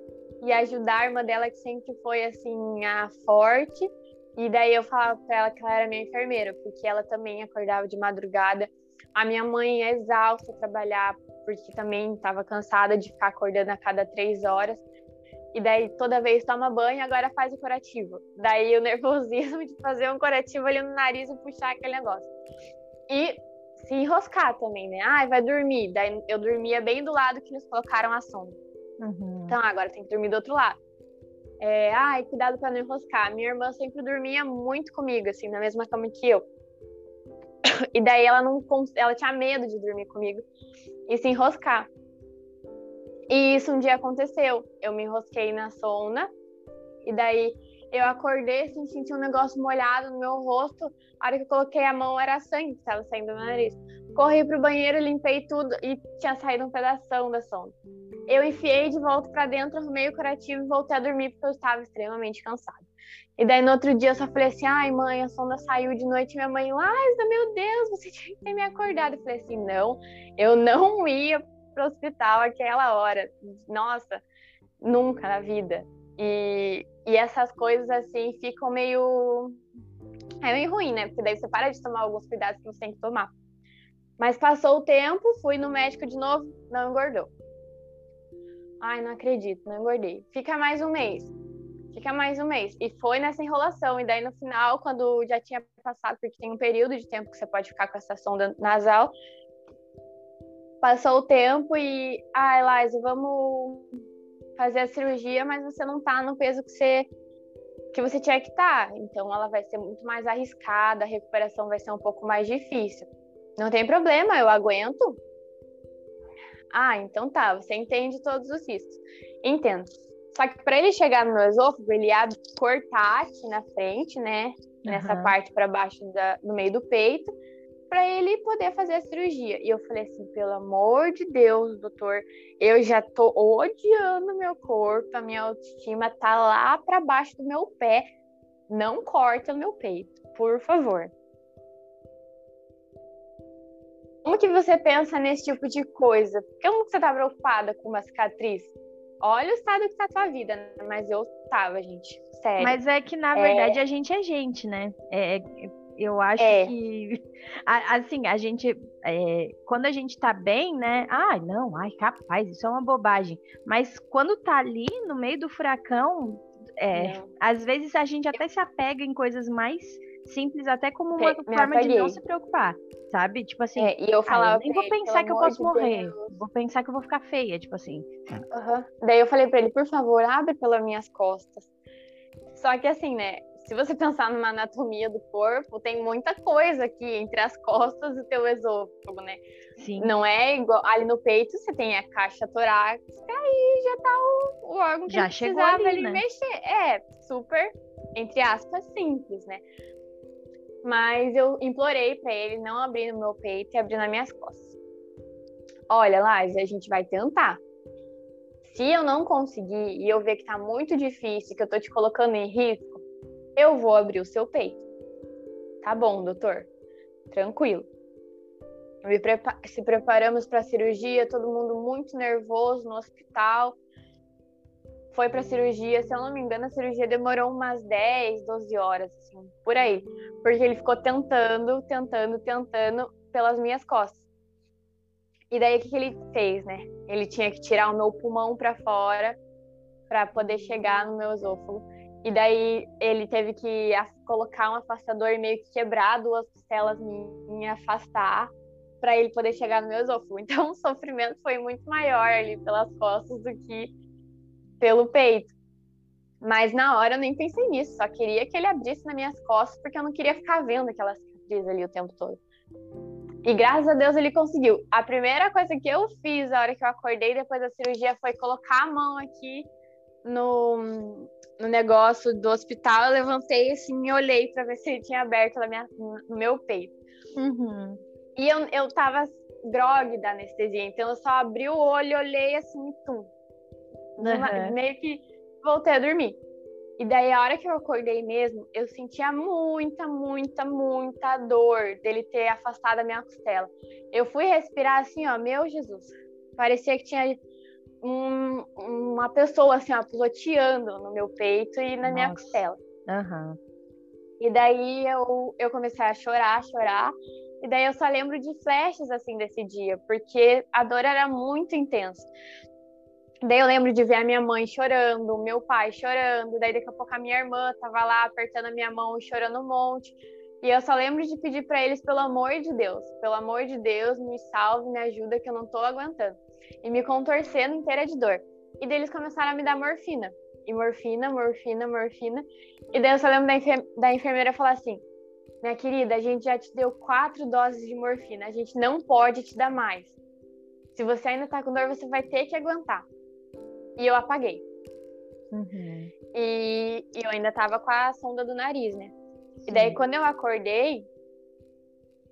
e ajudar a irmã dela que sempre foi assim a forte. E daí eu falava para ela que ela era minha enfermeira, porque ela também acordava de madrugada. A minha mãe é exausta trabalhar, porque também estava cansada de ficar acordando a cada três horas. E daí toda vez toma banho, agora faz o curativo. Daí o [LAUGHS] nervosismo de fazer um curativo ali no nariz e puxar aquele negócio. E se enroscar também, né? Ai, vai dormir. Daí eu dormia bem do lado que nos colocaram a sonda. Uhum. Então agora tem que dormir do outro lado. É, ai, cuidado para não enroscar. Minha irmã sempre dormia muito comigo, assim, na mesma cama que eu. [COUGHS] E daí ela não ela tinha medo de dormir comigo e se enroscar. E isso um dia aconteceu. Eu me enrosquei na sonda e daí eu acordei assim, senti um negócio molhado no meu rosto. A hora que eu coloquei a mão era sangue que estava saindo do meu nariz. Corri pro banheiro, limpei tudo e tinha saído um pedaço da sonda. Eu enfiei de volta para dentro, arrumei o curativo e voltei a dormir porque eu estava extremamente cansada. E daí no outro dia eu só falei assim: ai, mãe, a sonda saiu de noite. Minha mãe, Liza, meu Deus, você tinha que ter me acordado. Eu falei assim: não, eu não ia pro hospital aquela hora. Nossa, nunca na vida. E, e essas coisas assim ficam meio. É meio ruim, né? Porque daí você para de tomar alguns cuidados que você tem que tomar. Mas passou o tempo, fui no médico de novo, não engordou. Ai, não acredito, não engordei. Fica mais um mês fica mais um mês. E foi nessa enrolação. E daí no final, quando já tinha passado, porque tem um período de tempo que você pode ficar com essa sonda nasal, passou o tempo e, ah, Eliza, vamos fazer a cirurgia, mas você não tá no peso que você que você tinha que estar. Tá. Então ela vai ser muito mais arriscada, a recuperação vai ser um pouco mais difícil. Não tem problema, eu aguento. Ah, então tá, você entende todos os riscos. Entendo. Só que para ele chegar no esôfago, ele ia cortar aqui na frente, né? Nessa uhum. parte para baixo da, no meio do peito, para ele poder fazer a cirurgia. E eu falei assim, pelo amor de Deus, doutor, eu já tô odiando meu corpo, a minha autoestima tá lá para baixo do meu pé. Não corta o meu peito, por favor. Como que você pensa nesse tipo de coisa? Como que você tá preocupada com uma cicatriz? Olha o estado que tá a tua vida, né? mas eu tava, gente, sério. Mas é que, na verdade, é... a gente é gente, né? É, é eu acho é. que, [LAUGHS] assim, a gente, é, quando a gente tá bem, né? Ah, não, ai, capaz, isso é uma bobagem. Mas quando tá ali, no meio do furacão, é, às vezes a gente até se apega em coisas mais simples, até como uma forma apaguei. de não se preocupar, sabe? Tipo assim, é, e eu falava, ah, eu nem vou pensar que eu posso morrer, Deus. vou pensar que eu vou ficar feia, tipo assim. Uhum. Daí eu falei para ele, por favor, abre pelas minhas costas. Só que assim, né? Se você pensar numa anatomia do corpo, tem muita coisa aqui entre as costas e o teu esôfago, né? Sim. Não é igual ali no peito, você tem a caixa torácica aí já tá o, o órgão que já precisava ali, ali né? mexer. É, super, entre aspas, simples, né? Mas eu implorei para ele não abrir no meu peito e abrir nas minhas costas. Olha, Laís, a gente vai tentar. Se eu não conseguir e eu ver que tá muito difícil, que eu tô te colocando em risco, eu vou abrir o seu peito. Tá bom, doutor. Tranquilo. Prepa se preparamos para a cirurgia, todo mundo muito nervoso no hospital foi para cirurgia, se eu não me engano, a cirurgia demorou umas 10, 12 horas, assim, por aí. Porque ele ficou tentando, tentando, tentando pelas minhas costas. E daí o que, que ele fez, né? Ele tinha que tirar o meu pulmão para fora para poder chegar no meu esôfago. E daí ele teve que colocar um afastador meio que quebrar duas costelas me afastar para ele poder chegar no meu esôfago. [LAUGHS] Então o sofrimento foi muito maior ali pelas costas do que pelo peito. Mas na hora eu nem pensei nisso, só queria que ele abrisse nas minhas costas, porque eu não queria ficar vendo aquela cicatriz ali o tempo todo. E graças a Deus ele conseguiu. A primeira coisa que eu fiz na hora que eu acordei depois da cirurgia foi colocar a mão aqui no, no negócio do hospital. Eu levantei assim e olhei para ver se ele tinha aberto na minha, no meu peito. Uhum. E eu, eu tava grog da anestesia, então eu só abri o olho, olhei assim e tum, Uhum. Meio que voltei a dormir. E daí, a hora que eu acordei mesmo, eu sentia muita, muita, muita dor dele ter afastado a minha costela. Eu fui respirar assim, ó, meu Jesus. Parecia que tinha um, uma pessoa assim, ó, piloteando no meu peito e na Nossa. minha costela. Uhum. E daí eu, eu comecei a chorar, chorar. E daí eu só lembro de flechas assim desse dia, porque a dor era muito intensa. Daí eu lembro de ver a minha mãe chorando, meu pai chorando, daí daqui a pouco a minha irmã tava lá apertando a minha mão e chorando um monte. E eu só lembro de pedir para eles, pelo amor de Deus, pelo amor de Deus, me salve, me ajuda, que eu não tô aguentando. E me contorcendo inteira de dor. E daí eles começaram a me dar morfina. e morfina, morfina, morfina. E daí eu só lembro da, enfer da enfermeira falar assim: minha querida, a gente já te deu quatro doses de morfina, a gente não pode te dar mais. Se você ainda tá com dor, você vai ter que aguentar. E eu apaguei. Uhum. E, e, eu ainda tava com a sonda do nariz, né? Sim. E daí, quando eu acordei,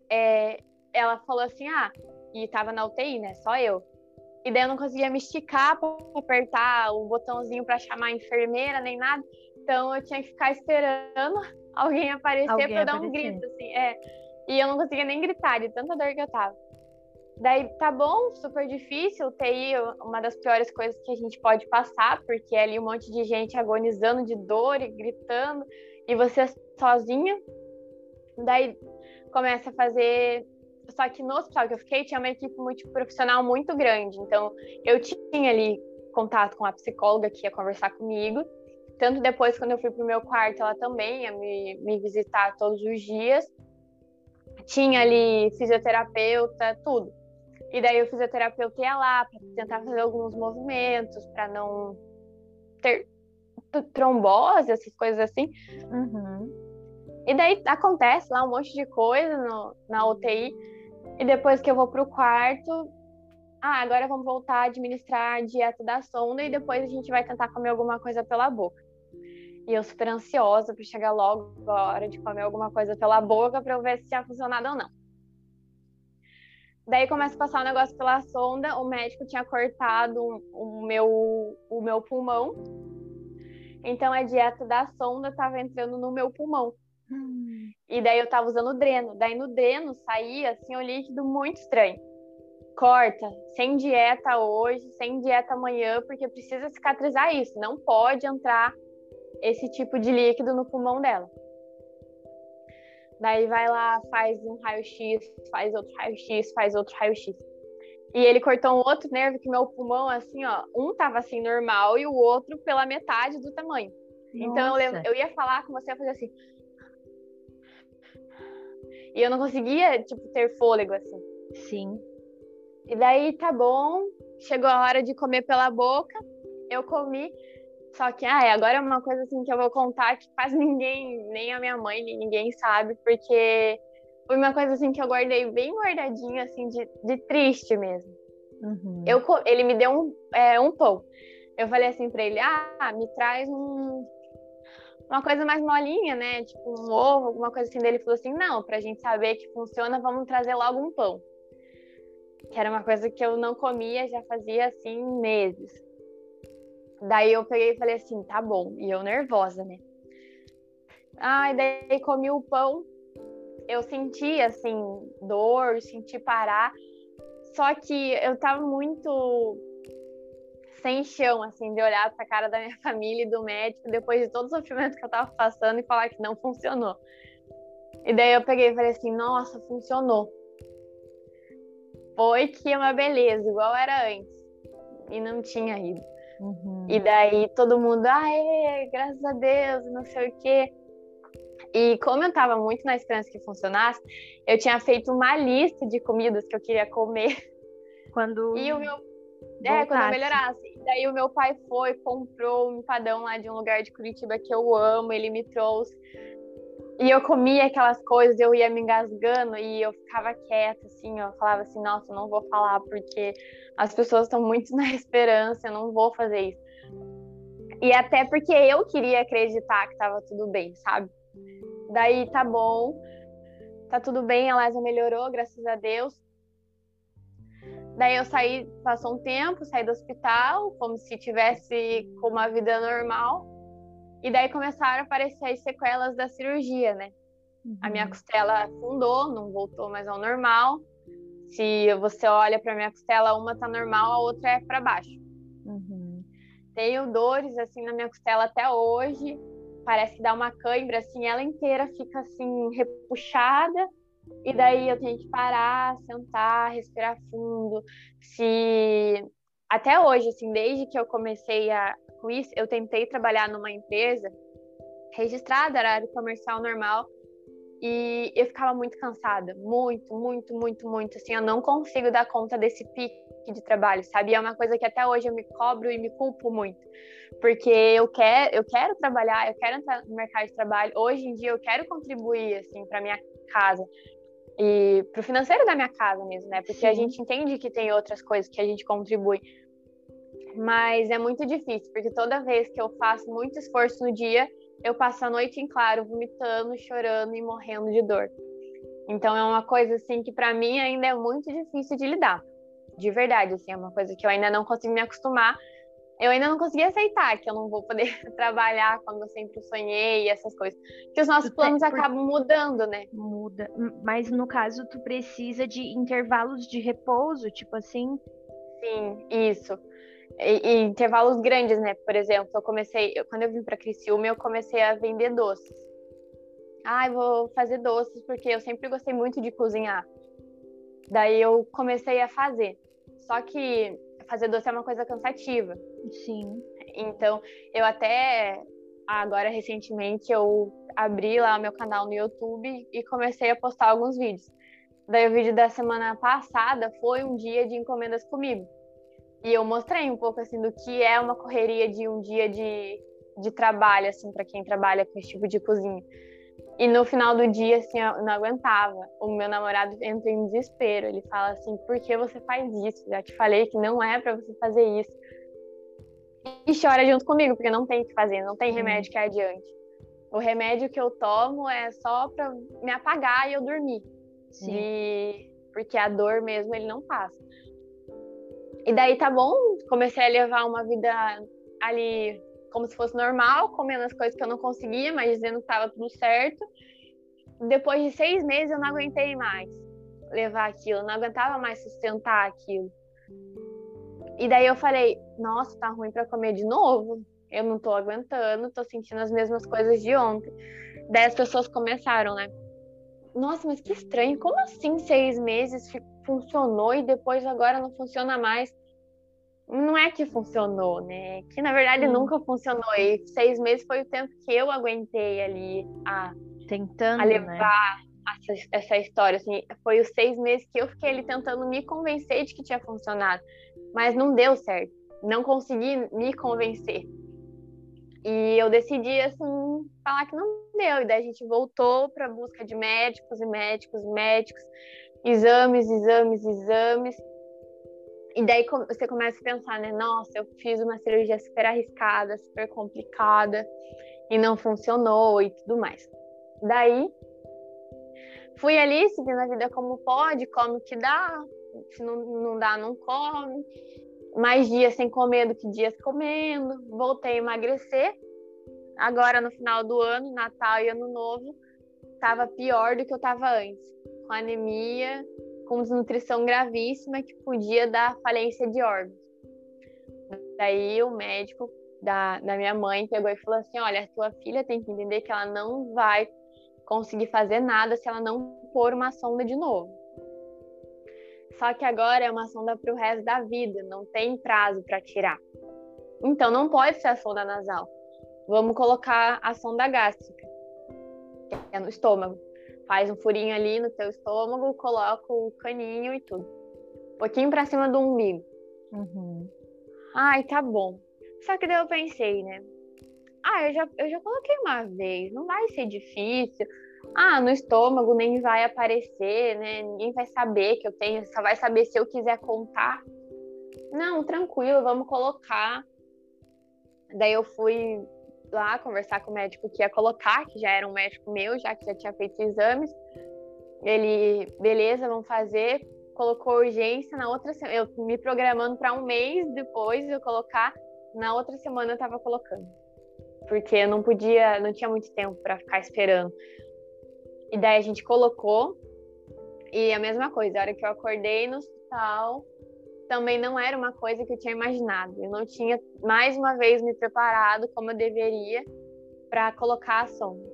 é, ela falou assim: ah, e tava na UTI, né? Só eu. E daí eu não conseguia me esticar para apertar o botãozinho para chamar a enfermeira nem nada. Então eu tinha que ficar esperando [LAUGHS] alguém aparecer para dar um grito, assim. É. E eu não conseguia nem gritar de tanta dor que eu tava. Daí tá bom, super difícil. TI uma das piores coisas que a gente pode passar, porque é ali um monte de gente agonizando de dor e gritando, e você sozinha. Daí começa a fazer. Só que no hospital que eu fiquei tinha uma equipe multiprofissional muito grande. Então eu tinha ali contato com a psicóloga que ia conversar comigo. Tanto depois, quando eu fui pro meu quarto, ela também ia me, me visitar todos os dias. Tinha ali fisioterapeuta, tudo. E daí o fisioterapeuta ia lá para tentar fazer alguns movimentos para não ter trombose, essas coisas assim. Uhum. E daí acontece lá um monte de coisa no, na UTI. E depois que eu vou pro quarto, ah, agora vamos voltar a administrar a dieta da sonda e depois a gente vai tentar comer alguma coisa pela boca. E eu super ansiosa para chegar logo a hora de comer alguma coisa pela boca para eu ver se tinha funcionado ou não. Daí começa a passar o negócio pela sonda, o médico tinha cortado o meu, o meu pulmão. Então a dieta da sonda estava entrando no meu pulmão. Hum. E daí eu estava usando o dreno. Daí no dreno saía assim um líquido muito estranho. Corta, sem dieta hoje, sem dieta amanhã, porque precisa cicatrizar isso. Não pode entrar esse tipo de líquido no pulmão dela. Daí vai lá, faz um raio-x, faz outro raio-x, faz outro raio-x. E ele cortou um outro nervo que meu pulmão, assim, ó, um tava assim normal e o outro pela metade do tamanho. Nossa. Então eu, eu ia falar com você, ia fazer assim. E eu não conseguia, tipo, ter fôlego, assim. Sim. E daí tá bom, chegou a hora de comer pela boca, eu comi. Só que, ah, agora é uma coisa assim que eu vou contar que quase ninguém, nem a minha mãe, nem ninguém sabe, porque foi uma coisa assim que eu guardei bem guardadinha, assim, de, de triste mesmo. Uhum. Eu, ele me deu um, é, um pão. Eu falei assim pra ele, ah, me traz um, uma coisa mais molinha, né? Tipo um ovo, alguma coisa assim. Ele falou assim, não, pra gente saber que funciona, vamos trazer logo um pão. Que era uma coisa que eu não comia já fazia, assim, meses. Daí eu peguei e falei assim, tá bom. E eu nervosa, né? Ai, daí comi o pão. Eu senti, assim, dor, senti parar. Só que eu tava muito sem chão, assim, de olhar pra cara da minha [LAUGHS] família e do médico depois de todo o sofrimento que eu tava passando e falar que não funcionou. E daí eu peguei e falei assim, nossa, funcionou. Foi que é uma beleza, igual era antes. E não tinha ido. Uhum. E daí todo mundo, ah, graças a Deus, não sei o quê. E como eu tava muito na esperança que funcionasse, eu tinha feito uma lista de comidas que eu queria comer. [LAUGHS] Quando. E o meu. É, quando eu melhorasse. E daí o meu pai foi, comprou um empadão lá de um lugar de Curitiba que eu amo, ele me trouxe. E eu comia aquelas coisas, eu ia me engasgando e eu ficava quieta, assim, eu falava assim, nossa, não vou falar porque as pessoas estão muito [LAUGHS] na esperança, eu não vou fazer isso. E até porque eu queria acreditar que tava tudo bem, sabe? Daí tá bom, tá tudo bem, a Lesa melhorou, graças a Deus. Daí eu saí, passou um tempo, saí do hospital, como se tivesse com uma vida normal. E daí começaram a aparecer as sequelas da cirurgia, né? Uhum. A minha uhum. costela afundou, não voltou mais ao normal. Se você olha para minha costela, uma tá normal, a outra é para baixo. Uhum. Tenho dores assim na minha costela até hoje. Parece que dá uma cãibra assim, ela inteira fica assim repuxada. E daí eu tenho que parar, sentar, respirar fundo. Se até hoje, assim, desde que eu comecei a, com isso, eu tentei trabalhar numa empresa registrada, era área comercial normal, e eu ficava muito cansada, muito, muito, muito, muito. Assim, eu não consigo dar conta desse pique de trabalho, sabe? E é uma coisa que até hoje eu me cobro e me culpo muito, porque eu quero, eu quero trabalhar, eu quero entrar no mercado de trabalho. Hoje em dia eu quero contribuir assim para minha casa e para o financeiro da minha casa mesmo, né? Porque Sim. a gente entende que tem outras coisas que a gente contribui, mas é muito difícil, porque toda vez que eu faço muito esforço no dia, eu passo a noite em claro, vomitando, chorando e morrendo de dor. Então é uma coisa assim que para mim ainda é muito difícil de lidar. De verdade, assim, é uma coisa que eu ainda não consigo me acostumar. Eu ainda não consegui aceitar que eu não vou poder [LAUGHS] trabalhar como eu sempre sonhei e essas coisas. Que os nossos planos acabam mudando, né? Muda. Mas no caso, tu precisa de intervalos de repouso, tipo assim? Sim, isso. E, e, intervalos grandes, né? Por exemplo, eu comecei, eu, quando eu vim para Criciúma, eu comecei a vender doces. Ah, eu vou fazer doces porque eu sempre gostei muito de cozinhar. Daí eu comecei a fazer. Só que fazer doce é uma coisa cansativa. Sim. Então, eu até agora recentemente eu abri lá o meu canal no YouTube e comecei a postar alguns vídeos. Daí o vídeo da semana passada foi um dia de encomendas comigo. E eu mostrei um pouco assim do que é uma correria de um dia de, de trabalho assim para quem trabalha com esse tipo de cozinha. E no final do dia, assim, eu não aguentava. O meu namorado entra em desespero. Ele fala assim: por que você faz isso? Já te falei que não é para você fazer isso. E chora junto comigo, porque não tem o que fazer, não tem remédio que adiante. O remédio que eu tomo é só para me apagar e eu dormir. Sim. De... Porque a dor mesmo ele não passa. E daí tá bom, comecei a levar uma vida ali como se fosse normal, comendo as coisas que eu não conseguia, mas dizendo que estava tudo certo. Depois de seis meses, eu não aguentei mais levar aquilo, não aguentava mais sustentar aquilo. E daí eu falei, nossa, tá ruim para comer de novo. Eu não tô aguentando, tô sentindo as mesmas coisas de ontem. Daí as pessoas começaram, né? Nossa, mas que estranho, como assim seis meses funcionou e depois agora não funciona mais? não é que funcionou, né? Que na verdade nunca funcionou. E seis meses foi o tempo que eu aguentei ali a tentando a né? levar né? essa, essa, história. Assim, foi os seis meses que eu fiquei ali tentando me convencer de que tinha funcionado, mas não deu certo. Não consegui me convencer. E eu decidi assim falar que não deu. E daí a gente voltou para busca de médicos e médicos, médicos, exames, exames, exames. E daí você começa a pensar, né? Nossa, eu fiz uma cirurgia super arriscada, super complicada e não funcionou e tudo mais. Daí fui ali seguindo a vida como pode, come o que dá, se não, não dá, não come. Mais dias sem comer do que dias comendo. Voltei a emagrecer. Agora, no final do ano, Natal e Ano Novo, estava pior do que eu estava antes. Com anemia, com desnutrição gravíssima que podia dar falência de órgãos. Daí o médico da, da minha mãe pegou e falou assim: Olha, a tua filha tem que entender que ela não vai conseguir fazer nada se ela não pôr uma sonda de novo. Só que agora é uma sonda para o resto da vida, não tem prazo para tirar. Então não pode ser a sonda nasal. Vamos colocar a sonda gástrica, que é no estômago faz um furinho ali no teu estômago, coloca o caninho e tudo. Um pouquinho pra cima do umbigo. Uhum. Ai, tá bom. Só que daí eu pensei, né? Ah, eu já, eu já coloquei uma vez, não vai ser difícil. Ah, no estômago nem vai aparecer, né? Ninguém vai saber que eu tenho, só vai saber se eu quiser contar. Não, tranquilo, vamos colocar. Daí eu fui lá conversar com o médico que ia colocar, que já era um médico meu, já que já tinha feito exames. Ele, beleza, vamos fazer. Colocou urgência na outra semana. Eu me programando para um mês depois de eu colocar. Na outra semana eu estava colocando. Porque eu não podia, não tinha muito tempo para ficar esperando. E daí a gente colocou. E a mesma coisa, a hora que eu acordei no hospital, também não era uma coisa que eu tinha imaginado. Eu não tinha, mais uma vez, me preparado como eu deveria para colocar a sonda.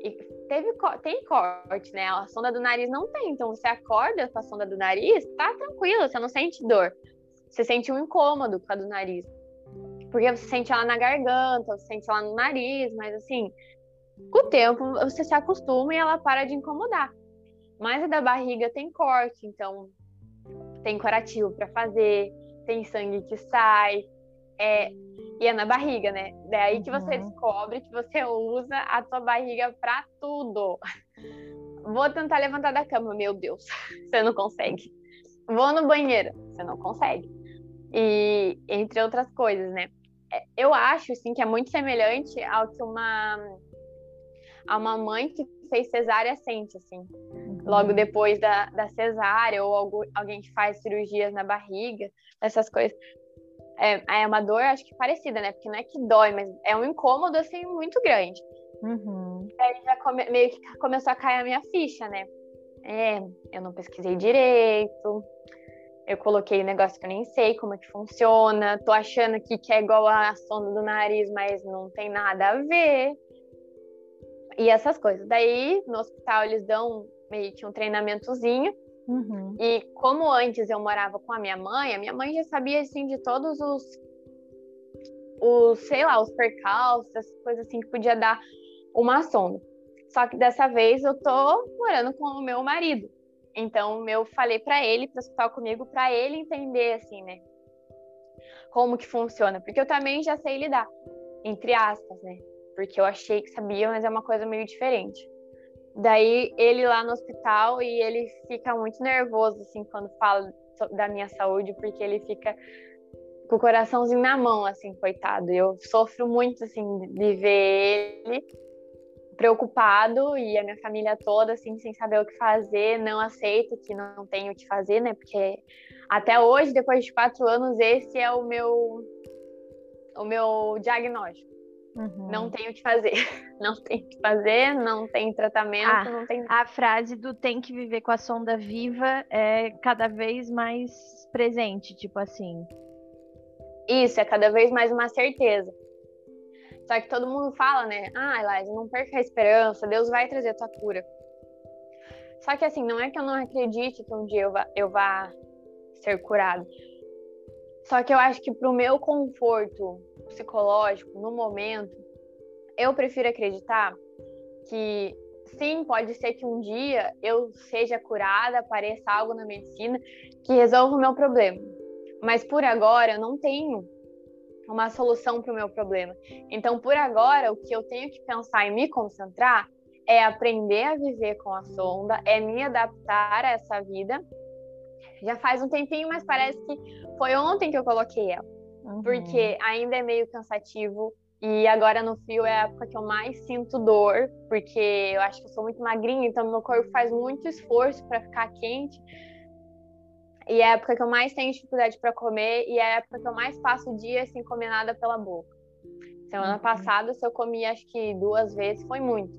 E teve, tem corte, né? A sonda do nariz não tem. Então, você acorda com a sonda do nariz, tá tranquilo, você não sente dor. Você sente um incômodo com a do nariz. Porque você sente ela na garganta, você sente ela no nariz, mas assim, com o tempo você se acostuma e ela para de incomodar. Mas a da barriga tem corte, então tem curativo para fazer, tem sangue que sai, é, e é na barriga, né? Daí que você uhum. descobre que você usa a tua barriga para tudo. Vou tentar levantar da cama, meu Deus, [LAUGHS] você não consegue. Vou no banheiro, você não consegue. E entre outras coisas, né? É, eu acho, assim, que é muito semelhante ao que uma a uma mãe que fez cesárea sente, assim. Uhum. Logo depois da, da cesárea, ou algo, alguém que faz cirurgias na barriga, essas coisas. É, é uma dor, acho que parecida, né? Porque não é que dói, mas é um incômodo, assim, muito grande. Uhum. Aí já come, meio que começou a cair a minha ficha, né? É, eu não pesquisei direito, eu coloquei um negócio que eu nem sei como é que funciona, tô achando aqui que é igual a sonda do nariz, mas não tem nada a ver. E essas coisas. Daí, no hospital, eles dão meio que um treinamentozinho. Uhum. E como antes eu morava com a minha mãe, a minha mãe já sabia, assim, de todos os, os sei lá, os percalços, essas coisas assim que podia dar uma sonda. Só que dessa vez eu tô morando com o meu marido. Então eu falei para ele para escutar comigo para ele entender assim, né? Como que funciona, porque eu também já sei lidar, entre aspas, né? Porque eu achei que sabia, mas é uma coisa meio diferente. Daí ele lá no hospital e ele fica muito nervoso assim quando fala da minha saúde, porque ele fica com o coraçãozinho na mão, assim, coitado. Eu sofro muito assim de ver ele preocupado e a minha família toda assim sem saber o que fazer, não aceito que não tenho o que fazer, né? Porque até hoje, depois de quatro anos, esse é o meu o meu diagnóstico. Uhum. [LAUGHS] Não tenho o que fazer, não tem o que fazer, não tem tratamento, ah, não tem. A frase do tem que viver com a sonda viva é cada vez mais presente, tipo assim. Isso, é cada vez mais uma certeza. Só que todo mundo fala, né? Ah, Eliza, não perca a esperança, Deus vai trazer a tua cura. Só que assim, não é que eu não acredite que um dia eu vá, eu vá ser curado. Só que eu acho que para o meu conforto psicológico, no momento, eu prefiro acreditar que sim, pode ser que um dia eu seja curada, apareça algo na medicina que resolva o meu problema. Mas por agora eu não tenho uma solução para o meu problema. Então, por agora, o que eu tenho que pensar e me concentrar é aprender a viver com a sonda, é me adaptar a essa vida. Já faz um tempinho, mas parece que foi ontem que eu coloquei ela, uhum. porque ainda é meio cansativo. E agora no frio é a época que eu mais sinto dor, porque eu acho que eu sou muito magrinha, então meu corpo faz muito esforço para ficar quente. E é a época que eu mais tenho dificuldade para comer e é a época que eu mais passo o dia sem comer nada pela boca. Semana uhum. passada, se eu comi acho que duas vezes, foi muito.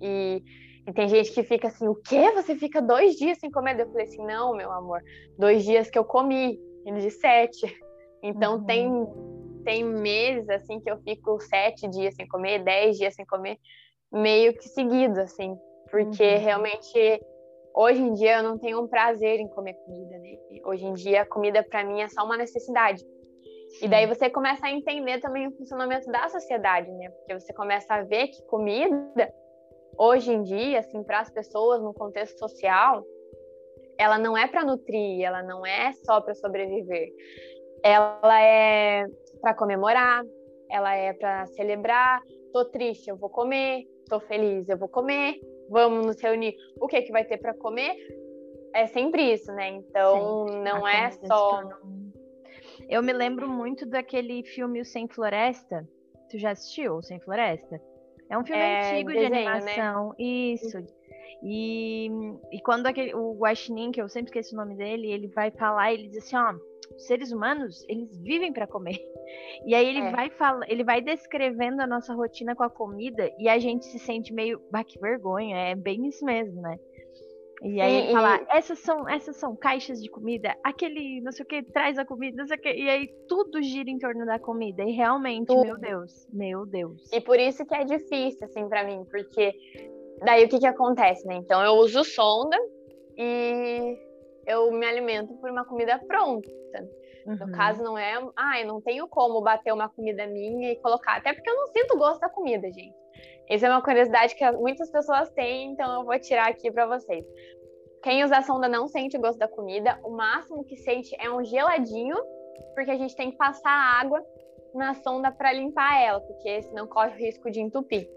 E, e, tem gente que fica assim: o quê? Você fica dois dias sem comer? Eu falei assim: não, meu amor, dois dias que eu comi, e de sete. Então uhum. tem, tem meses assim que eu fico sete dias sem comer, dez dias sem comer, meio que seguido, assim, porque uhum. realmente hoje em dia eu não tenho um prazer em comer comida, né? Hoje em dia a comida para mim é só uma necessidade. Sim. E daí você começa a entender também o funcionamento da sociedade, né? Porque você começa a ver que comida hoje em dia, assim, para as pessoas no contexto social, ela não é para nutrir, ela não é só para sobreviver. Ela é para comemorar, ela é para celebrar. Tô triste, eu vou comer. Tô feliz, eu vou comer vamos nos reunir, o que que vai ter para comer? É sempre isso, né? Então, Sim, não é só. Eu me lembro muito daquele filme O Sem Floresta. Tu já assistiu O Sem Floresta? É um filme é, antigo desenho, de né? animação. Né? Isso. E, e quando aquele, o Guaxinim, que eu sempre esqueço o nome dele, ele vai falar, ele diz assim, ó, os seres humanos, eles vivem para comer. [LAUGHS] E aí ele é. vai fala, ele vai descrevendo a nossa rotina com a comida e a gente se sente meio, bah, que vergonha, é bem isso mesmo, né? E aí ele fala, essas são, essas são caixas de comida, aquele não sei o que traz a comida, não sei o que, e aí tudo gira em torno da comida. E realmente, tudo. meu Deus, meu Deus. E por isso que é difícil, assim, para mim, porque daí o que que acontece, né? Então eu uso sonda e eu me alimento por uma comida pronta. Uhum. No caso, não é, ah, eu não tenho como bater uma comida minha e colocar, até porque eu não sinto o gosto da comida, gente. Isso é uma curiosidade que muitas pessoas têm, então eu vou tirar aqui para vocês. quem usa a sonda não sente o gosto da comida. O máximo que sente é um geladinho, porque a gente tem que passar água na sonda para limpar ela, porque senão corre o risco de entupir.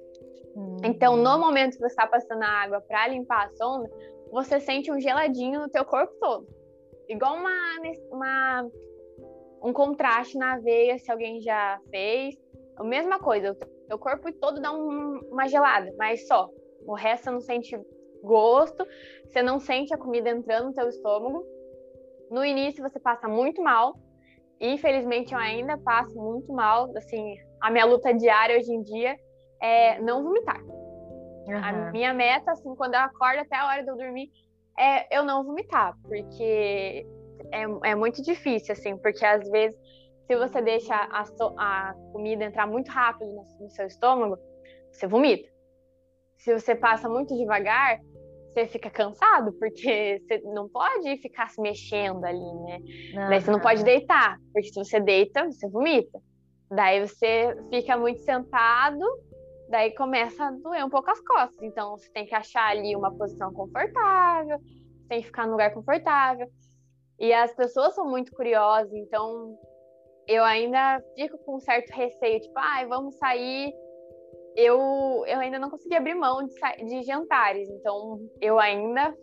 Então, no momento que você está passando a água para limpar a sonda, você sente um geladinho no teu corpo todo. Igual uma, uma um contraste na veia, se alguém já fez. A mesma coisa, o teu corpo todo dá um, uma gelada, mas só. O resto você não sente gosto, você não sente a comida entrando no teu estômago. No início você passa muito mal. Infelizmente eu ainda passo muito mal. Assim, a minha luta diária hoje em dia é não vomitar. Uhum. A minha meta, assim, quando eu acordo até a hora de eu dormir, é eu não vomitar, porque é, é muito difícil, assim, porque às vezes, se você deixa a, a comida entrar muito rápido no, no seu estômago, você vomita. Se você passa muito devagar, você fica cansado, porque você não pode ficar se mexendo ali, né? Uhum. Daí você não pode deitar, porque se você deita, você vomita. Daí você fica muito sentado, daí começa a doer um pouco as costas. Então você tem que achar ali uma posição confortável, tem que ficar num lugar confortável. E as pessoas são muito curiosas, então eu ainda fico com um certo receio, tipo, ai, ah, vamos sair eu, eu ainda não consegui abrir mão de, de jantares. Então, eu ainda,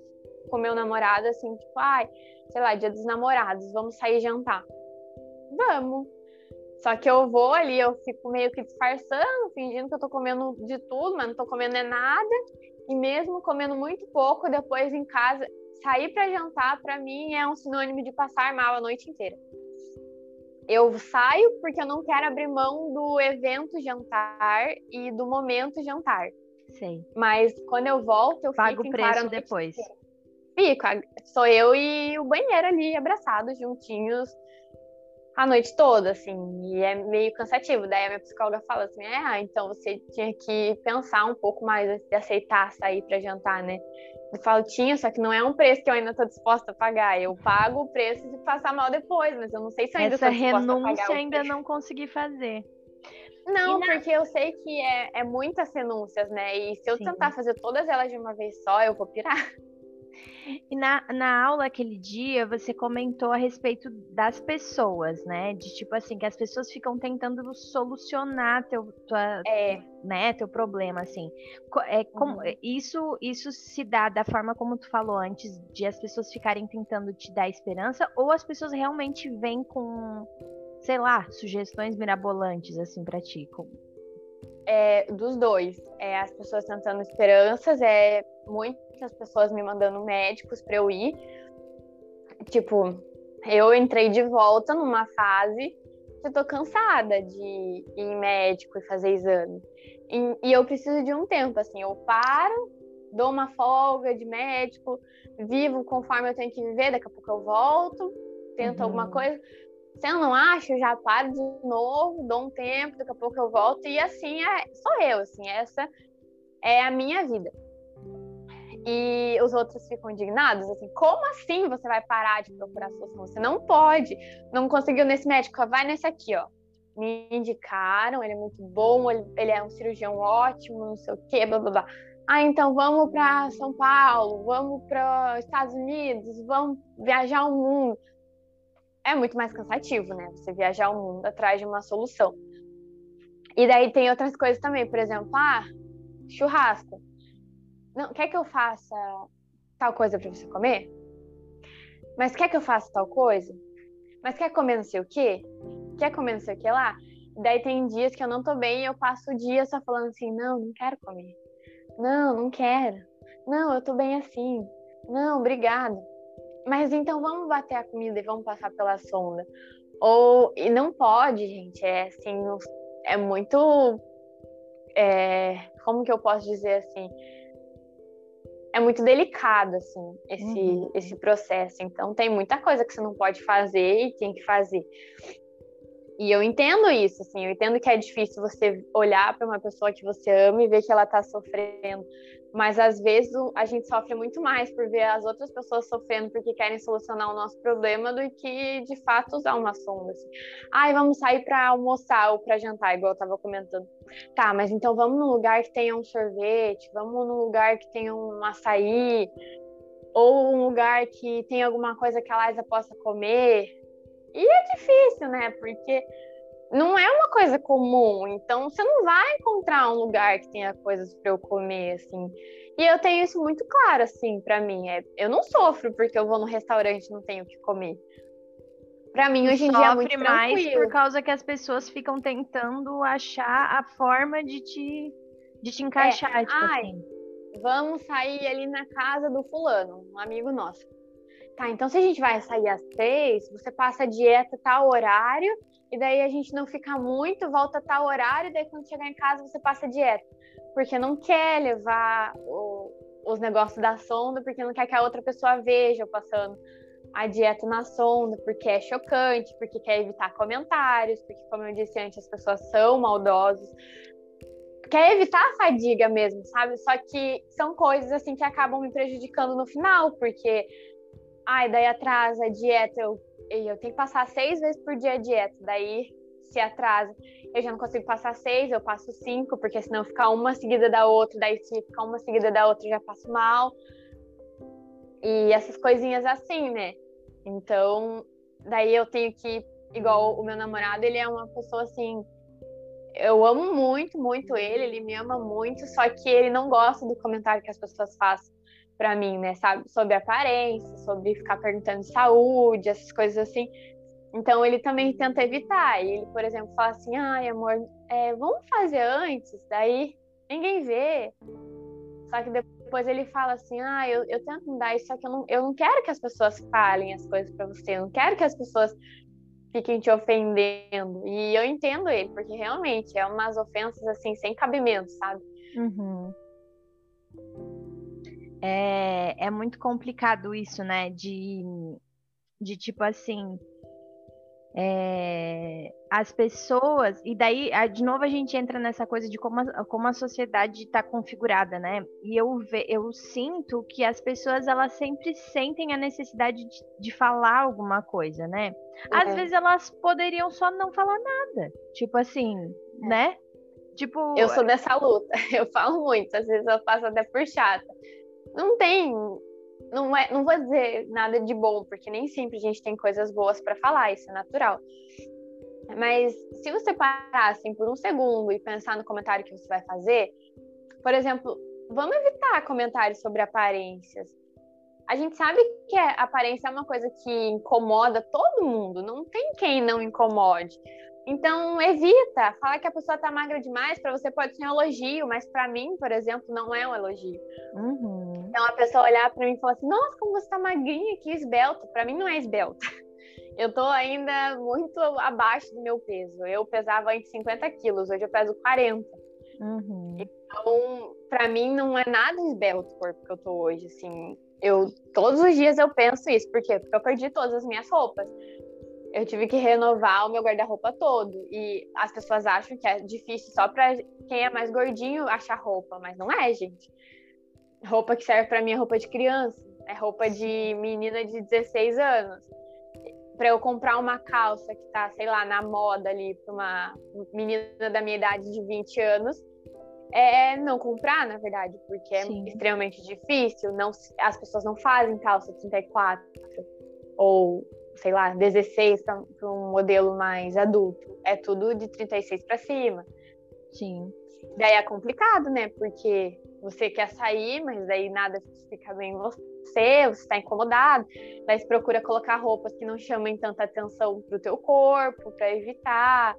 com meu namorado, assim, tipo, ai, sei lá, dia dos namorados, vamos sair jantar. Vamos. Só que eu vou ali, eu fico meio que disfarçando, fingindo que eu tô comendo de tudo, mas não tô comendo é nada. E mesmo comendo muito pouco, depois em casa, sair para jantar, para mim, é um sinônimo de passar mal a noite inteira eu saio porque eu não quero abrir mão do evento jantar e do momento jantar. Sim. Mas quando eu volto, eu pago o preço depois. Fico, sou eu e o banheiro ali abraçados juntinhos a noite toda, assim, e é meio cansativo. Daí a minha psicóloga fala assim: é, ah, então você tinha que pensar um pouco mais de aceitar sair para jantar, né? Eu falo, tinha, só que não é um preço que eu ainda estou disposta a pagar. Eu pago o preço de passar mal depois, mas eu não sei se ainda Essa disposta a pagar. Essa renúncia ainda não consegui fazer. Não, na... porque eu sei que é, é muitas renúncias, né? E se eu Sim. tentar fazer todas elas de uma vez só, eu vou pirar. E na, na aula aquele dia, você comentou a respeito das pessoas, né? De tipo assim, que as pessoas ficam tentando solucionar teu, tua, é. né, teu problema, assim. É, como, uhum. isso, isso se dá da forma como tu falou antes, de as pessoas ficarem tentando te dar esperança, ou as pessoas realmente vêm com, sei lá, sugestões mirabolantes, assim, pra ti? É, dos dois. É, as pessoas tentando esperanças, é muitas pessoas me mandando médicos para eu ir. Tipo, eu entrei de volta numa fase que eu tô cansada de ir em médico e fazer exame. E, e eu preciso de um tempo, assim, eu paro, dou uma folga de médico, vivo conforme eu tenho que viver, daqui a pouco eu volto, tento uhum. alguma coisa. Se eu não acho, eu já paro de novo, dou um tempo, daqui a pouco eu volto. E assim é, sou eu, assim, essa é a minha vida. E os outros ficam indignados, assim, como assim você vai parar de procurar solução? Você não pode, não conseguiu nesse médico, vai nesse aqui, ó. Me indicaram, ele é muito bom, ele, é um cirurgião ótimo, não sei o quê, blá blá blá. Ah, então vamos para São Paulo, vamos para Estados Unidos, vamos viajar o mundo é muito mais cansativo, né? Você viajar o mundo atrás de uma solução. E daí tem outras coisas também, por exemplo, ah, churrasco. Não, quer que eu faça tal coisa para você comer? Mas quer que eu faça tal coisa? Mas quer comer não sei o quê? Quer comer não sei o que lá? Daí tem dias que eu não tô bem e eu passo o dia só falando assim, não, não quero comer. Não, não quero. Não, eu tô bem assim. Não, obrigado mas então vamos bater a comida e vamos passar pela sonda. Ou, e não pode, gente, é assim, é muito. É, como que eu posso dizer assim? É muito delicado, assim, esse, uhum. esse processo. Então, tem muita coisa que você não pode fazer e tem que fazer. E eu entendo isso, assim, eu entendo que é difícil você olhar para uma pessoa que você ama e ver que ela está sofrendo. Mas às vezes a gente sofre muito mais por ver as outras pessoas sofrendo porque querem solucionar o nosso problema do que de fato usar uma sonda. Assim. Ai, vamos sair para almoçar ou para jantar, igual eu estava comentando. Tá, mas então vamos num lugar que tenha um sorvete, vamos num lugar que tenha um açaí. ou um lugar que tem alguma coisa que a Liza possa comer. E é difícil, né? Porque não é uma coisa comum. Então, você não vai encontrar um lugar que tenha coisas para eu comer, assim. E eu tenho isso muito claro, assim, para mim. É, eu não sofro porque eu vou no restaurante e não tenho o que comer. Para mim, hoje em dia é muito mais tranquilo. por causa que as pessoas ficam tentando achar a forma de te, de te encaixar, é, tipo ai, assim. Vamos sair ali na casa do fulano, um amigo nosso. Tá, então se a gente vai sair às três, você passa a dieta tal horário, e daí a gente não fica muito, volta tal horário, e daí quando chegar em casa você passa a dieta. Porque não quer levar o, os negócios da sonda, porque não quer que a outra pessoa veja eu passando a dieta na sonda, porque é chocante, porque quer evitar comentários, porque, como eu disse antes, as pessoas são maldosas. Quer evitar a fadiga mesmo, sabe? Só que são coisas assim que acabam me prejudicando no final, porque ai, daí atrasa a dieta, eu, eu tenho que passar seis vezes por dia a dieta, daí se atrasa, eu já não consigo passar seis, eu passo cinco, porque senão fica uma seguida da outra, daí se ficar uma seguida da outra, já passo mal. E essas coisinhas assim, né? Então, daí eu tenho que, igual o meu namorado, ele é uma pessoa assim. Eu amo muito, muito ele, ele me ama muito, só que ele não gosta do comentário que as pessoas fazem para mim, né? Sabe? Sobre aparência, sobre ficar perguntando de saúde, essas coisas assim. Então ele também tenta evitar. Ele, por exemplo, fala assim: ai, amor, é, vamos fazer antes, daí ninguém vê. Só que depois ele fala assim: ah, eu, eu tento mudar isso, só que eu não, eu não quero que as pessoas falem as coisas para você, eu não quero que as pessoas fiquem te ofendendo. E eu entendo ele, porque realmente é umas ofensas assim, sem cabimento, sabe? Uhum. É, é muito complicado isso, né? De, de tipo assim é, as pessoas, e daí, de novo, a gente entra nessa coisa de como a, como a sociedade está configurada, né? E eu, ve, eu sinto que as pessoas, elas sempre sentem a necessidade de, de falar alguma coisa, né? Às uhum. vezes elas poderiam só não falar nada. Tipo assim, é. né? Tipo. Eu sou dessa luta, [LAUGHS] eu falo muito, às vezes eu passo até por chata. Não tem não, é, não vou dizer nada de bom, porque nem sempre a gente tem coisas boas para falar, isso é natural. Mas se você parar assim por um segundo e pensar no comentário que você vai fazer, por exemplo, vamos evitar comentários sobre aparências. A gente sabe que a aparência é uma coisa que incomoda todo mundo, não tem quem não incomode. Então, evita. Fala que a pessoa tá magra demais, para você pode ser um elogio, mas para mim, por exemplo, não é um elogio. Uhum. Então, a pessoa olhar para mim e falar assim: Nossa, como você tá magrinha aqui, esbelta. Para mim, não é esbelta. Eu tô ainda muito abaixo do meu peso. Eu pesava antes 50 quilos, hoje eu peso 40. Uhum. Então, para mim, não é nada esbelto o corpo que eu tô hoje. Assim, eu todos os dias eu penso isso. Por quê? Porque eu perdi todas as minhas roupas eu tive que renovar o meu guarda-roupa todo. E as pessoas acham que é difícil só para quem é mais gordinho achar roupa, mas não é, gente. Roupa que serve para mim é roupa de criança, é roupa de menina de 16 anos. Para eu comprar uma calça que tá, sei lá, na moda ali para uma menina da minha idade de 20 anos, é não comprar, na verdade, porque é Sim. extremamente difícil, não as pessoas não fazem calça 34 ou sei lá, 16 para um modelo mais adulto. É tudo de 36 para cima. Sim. Daí é complicado, né? Porque você quer sair, mas daí nada fica bem em você, você está incomodado. Daí você procura colocar roupas que não chamem tanta atenção para o teu corpo, para evitar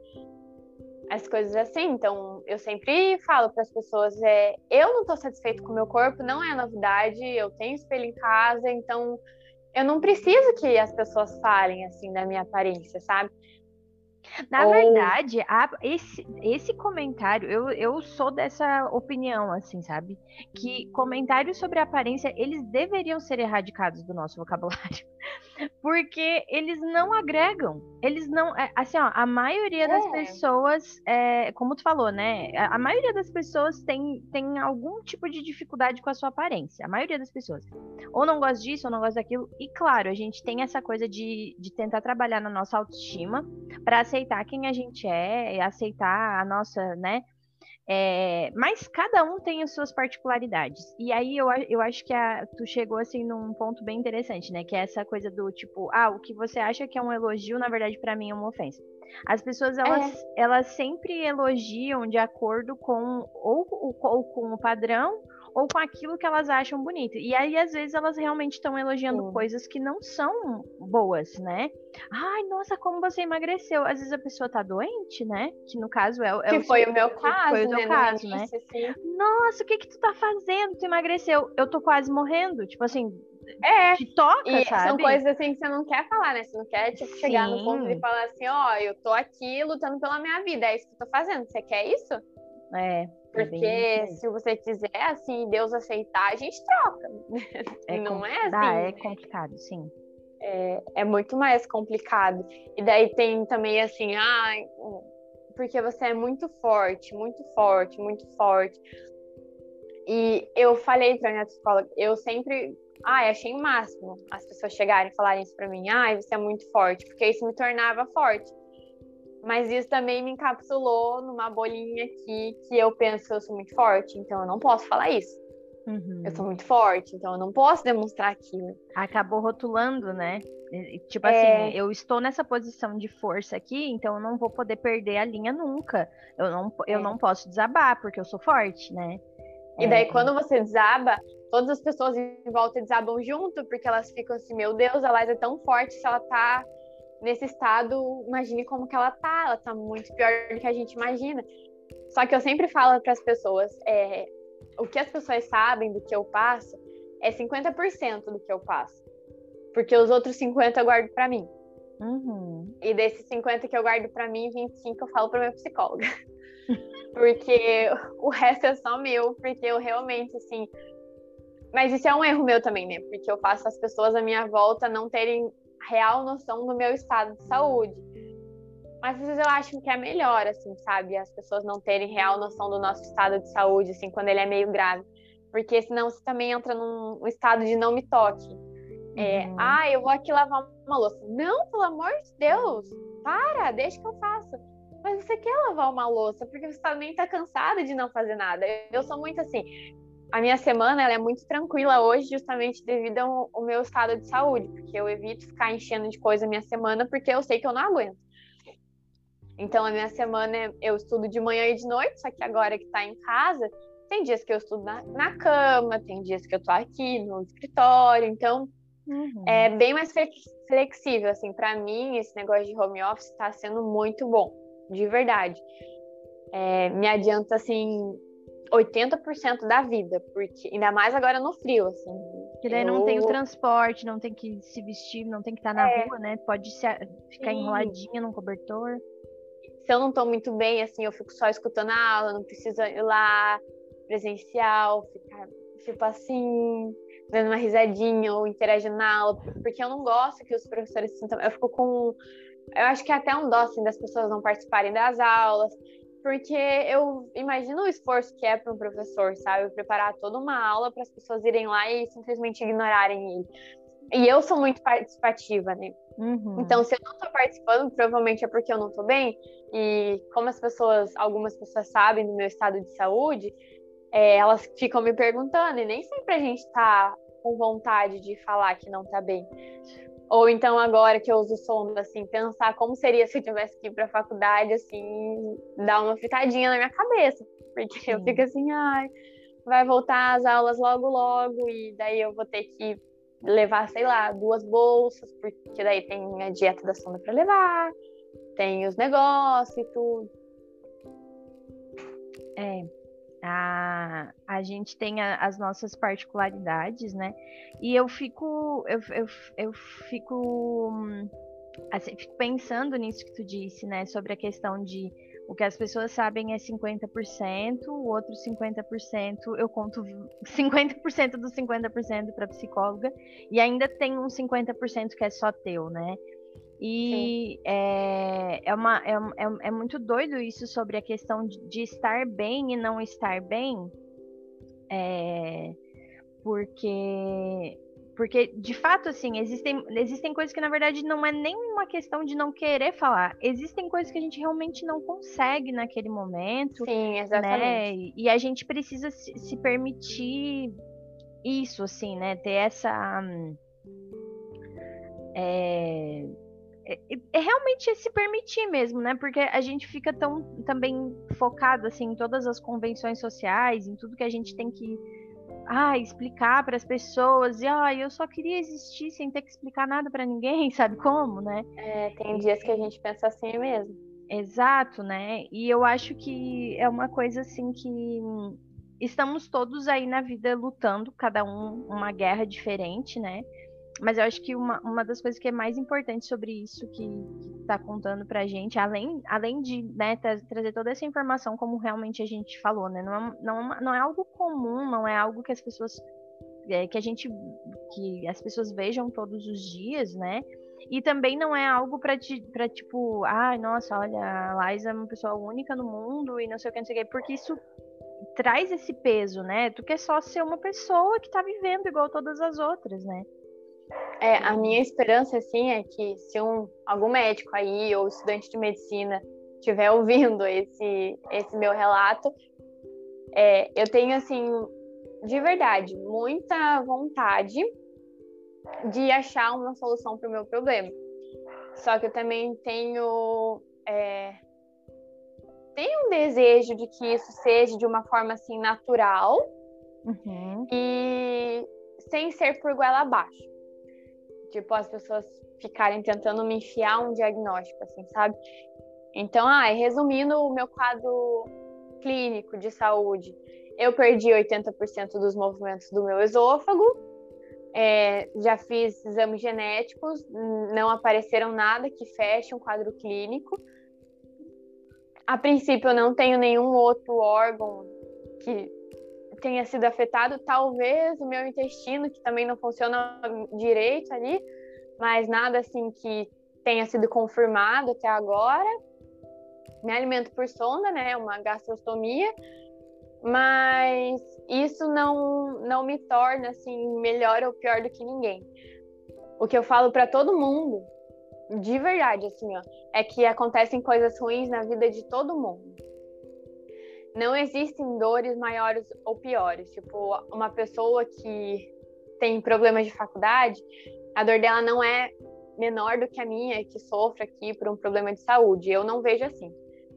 as coisas assim. Então, eu sempre falo para as pessoas: é, eu não estou satisfeito com o meu corpo, não é novidade, eu tenho espelho em casa, então eu não preciso que as pessoas falem assim da minha aparência, sabe? Na Ou... verdade, a, esse, esse comentário, eu, eu sou dessa opinião, assim, sabe? Que comentários sobre aparência, eles deveriam ser erradicados do nosso vocabulário. [LAUGHS] Porque eles não agregam. Eles não. É, assim, ó, a maioria das é. pessoas, é, como tu falou, né? A, a, maioria das pessoas tem, tem algum tipo de dificuldade com a sua aparência. A maioria das pessoas. Ou não gosta disso, ou não gosta daquilo. E claro, a gente tem essa coisa de, de tentar trabalhar na nossa autoestima para aceitar quem a gente é, aceitar a nossa, né? É, mas cada um tem as suas particularidades. E aí eu, eu acho que a, tu chegou assim num ponto bem interessante, né? Que é essa coisa do tipo, ah, o que você acha que é um elogio, na verdade, para mim é uma ofensa. As pessoas elas, é. elas sempre elogiam de acordo com ou, ou, ou com o padrão ou com aquilo que elas acham bonito. E aí, às vezes, elas realmente estão elogiando Sim. coisas que não são boas, né? Ai, nossa, como você emagreceu. Às vezes a pessoa tá doente, né? Que no caso é, é que o. foi o meu caso. Foi o né? caso, né? Nossa, o que que tu tá fazendo? Tu emagreceu. Eu tô quase morrendo. Tipo assim, é. Te toca, e sabe? São coisas assim que você não quer falar, né? Você não quer, tipo, chegar Sim. no ponto de falar assim, ó, oh, eu tô aqui lutando pela minha vida, é isso que eu tô fazendo. Você quer isso? É. é Porque se você quiser, assim, Deus aceitar, a gente troca. É não é assim. Dá, é complicado, sim. É, é muito mais complicado. E daí tem também assim, ah, porque você é muito forte, muito forte, muito forte. E eu falei pra minha psicóloga, eu sempre, ah, achei o máximo as pessoas chegarem e falarem isso pra mim, ah, você é muito forte, porque isso me tornava forte. Mas isso também me encapsulou numa bolinha aqui que eu penso eu sou muito forte, então eu não posso falar isso. Uhum. Eu sou muito forte, então eu não posso demonstrar aquilo. Acabou rotulando, né? Tipo é... assim, eu estou nessa posição de força aqui, então eu não vou poder perder a linha nunca. Eu não, eu é. não posso desabar, porque eu sou forte, né? E daí, é... quando você desaba, todas as pessoas em volta desabam junto, porque elas ficam assim, meu Deus, a Liza é tão forte, se ela tá nesse estado, imagine como que ela tá, ela tá muito pior do que a gente imagina. Só que eu sempre falo para as pessoas, é, o que as pessoas sabem do que eu passo é 50% do que eu passo. Porque os outros 50 eu guardo para mim. Uhum. E desses 50 que eu guardo para mim, 25 eu falo para minha psicóloga. [LAUGHS] porque o resto é só meu, porque eu realmente, assim. Mas isso é um erro meu também, né? Porque eu faço as pessoas à minha volta não terem real noção do meu estado de saúde. Mas às vezes eu acho que é melhor, assim, sabe? As pessoas não terem real noção do nosso estado de saúde, assim, quando ele é meio grave. Porque senão você também entra num estado de não me toque. É, uhum. ah, eu vou aqui lavar uma louça. Não, pelo amor de Deus, para, deixa que eu faço. Mas você quer lavar uma louça porque você também está cansada de não fazer nada. Eu sou muito assim, a minha semana ela é muito tranquila hoje, justamente devido ao, ao, meu estado de saúde, porque eu evito ficar enchendo de coisa a minha semana, porque eu sei que eu não aguento. Então, a minha semana eu estudo de manhã e de noite, só que agora que tá em casa, tem dias que eu estudo na, na cama, tem dias que eu tô aqui no escritório, então uhum. é bem mais flexível, assim, para mim esse negócio de home office está sendo muito bom, de verdade. É, me adianta, assim, 80% da vida, porque ainda mais agora no frio, assim. Que daí eu... não tem o transporte, não tem que se vestir, não tem que estar na é. rua, né? Pode se, ficar Sim. enroladinha num cobertor. Se eu não tô muito bem, assim, eu fico só escutando a aula, não precisa ir lá presencial, ficar tipo assim, dando uma risadinha ou interagindo na aula, porque eu não gosto que os professores sintam. Eu fico com. Eu acho que é até um dó assim, das pessoas não participarem das aulas porque eu imagino o esforço que é para um professor, sabe? Preparar toda uma aula para as pessoas irem lá e simplesmente ignorarem ele. E eu sou muito participativa, né? Uhum. Então, se eu não estou participando, provavelmente é porque eu não estou bem. E como as pessoas, algumas pessoas sabem do meu estado de saúde, é, elas ficam me perguntando, e nem sempre a gente está com vontade de falar que não está bem. Ou então agora que eu uso sonda, assim, pensar como seria se eu tivesse que ir para a faculdade, assim, dar uma fritadinha na minha cabeça, porque Sim. eu fico assim, ai, vai voltar as aulas logo logo e daí eu vou ter que levar, sei lá, duas bolsas, porque daí tem a dieta da sonda para levar, tem os negócios e tudo. É, a, a gente tem a, as nossas particularidades, né? E eu fico, eu, eu, eu fico, assim, fico pensando nisso que tu disse, né? Sobre a questão de o que as pessoas sabem é 50%, o outro 50%, eu conto 50% [LAUGHS] dos 50% para psicóloga, e ainda tem um 50% que é só teu, né? E é, é, uma, é, é, é, muito doido isso sobre a questão de, de estar bem e não estar bem, é, porque Porque, de fato, assim, existem, existem coisas que, na verdade, não é nem uma questão de não querer falar. Existem coisas que a gente realmente não consegue naquele momento. Sim, exatamente. Né? E a gente precisa se, se permitir isso, assim, né? Ter essa. É, é, é, realmente se permitir mesmo, né? Porque a gente fica tão também focado assim em todas as convenções sociais, em tudo que a gente tem que ah, explicar para as pessoas e ah, eu só queria existir sem ter que explicar nada para ninguém, [LAUGHS] sabe como, né? É, tem dias que a gente pensa assim mesmo. Exato, né? E eu acho que é uma coisa assim que estamos todos aí na vida lutando, cada um uma guerra diferente, né? Mas eu acho que uma, uma das coisas que é mais importante sobre isso que, está contando pra gente, além, além de né, tra trazer toda essa informação, como realmente a gente falou, né? Não é, não, é não é algo comum, não é algo que as pessoas. É, que a gente. que as pessoas vejam todos os dias, né? E também não é algo para para tipo, ai, ah, nossa, olha, a Liza é uma pessoa única no mundo e não sei o que, não sei o que, porque isso traz esse peso, né? Tu quer só ser uma pessoa que tá vivendo igual todas as outras, né? É, a minha esperança, assim, é que se um, algum médico aí ou estudante de medicina estiver ouvindo esse, esse meu relato, é, eu tenho, assim, de verdade, muita vontade de achar uma solução para o meu problema. Só que eu também tenho, é, tenho um desejo de que isso seja de uma forma, assim, natural uhum. e sem ser por goela abaixo. Tipo, as pessoas ficarem tentando me enfiar um diagnóstico, assim, sabe? Então, ah, resumindo o meu quadro clínico de saúde, eu perdi 80% dos movimentos do meu esôfago, é, já fiz exames genéticos, não apareceram nada que feche um quadro clínico. A princípio, eu não tenho nenhum outro órgão que tenha sido afetado, talvez o meu intestino, que também não funciona direito ali, mas nada assim que tenha sido confirmado até agora. Me alimento por sonda, né, uma gastrostomia, mas isso não não me torna assim melhor ou pior do que ninguém. O que eu falo para todo mundo, de verdade, assim, ó, é que acontecem coisas ruins na vida de todo mundo não existem dores maiores ou piores. Tipo, uma pessoa que tem problemas de faculdade, a dor dela não é menor do que a minha, que sofre aqui por um problema de saúde. Eu não vejo assim.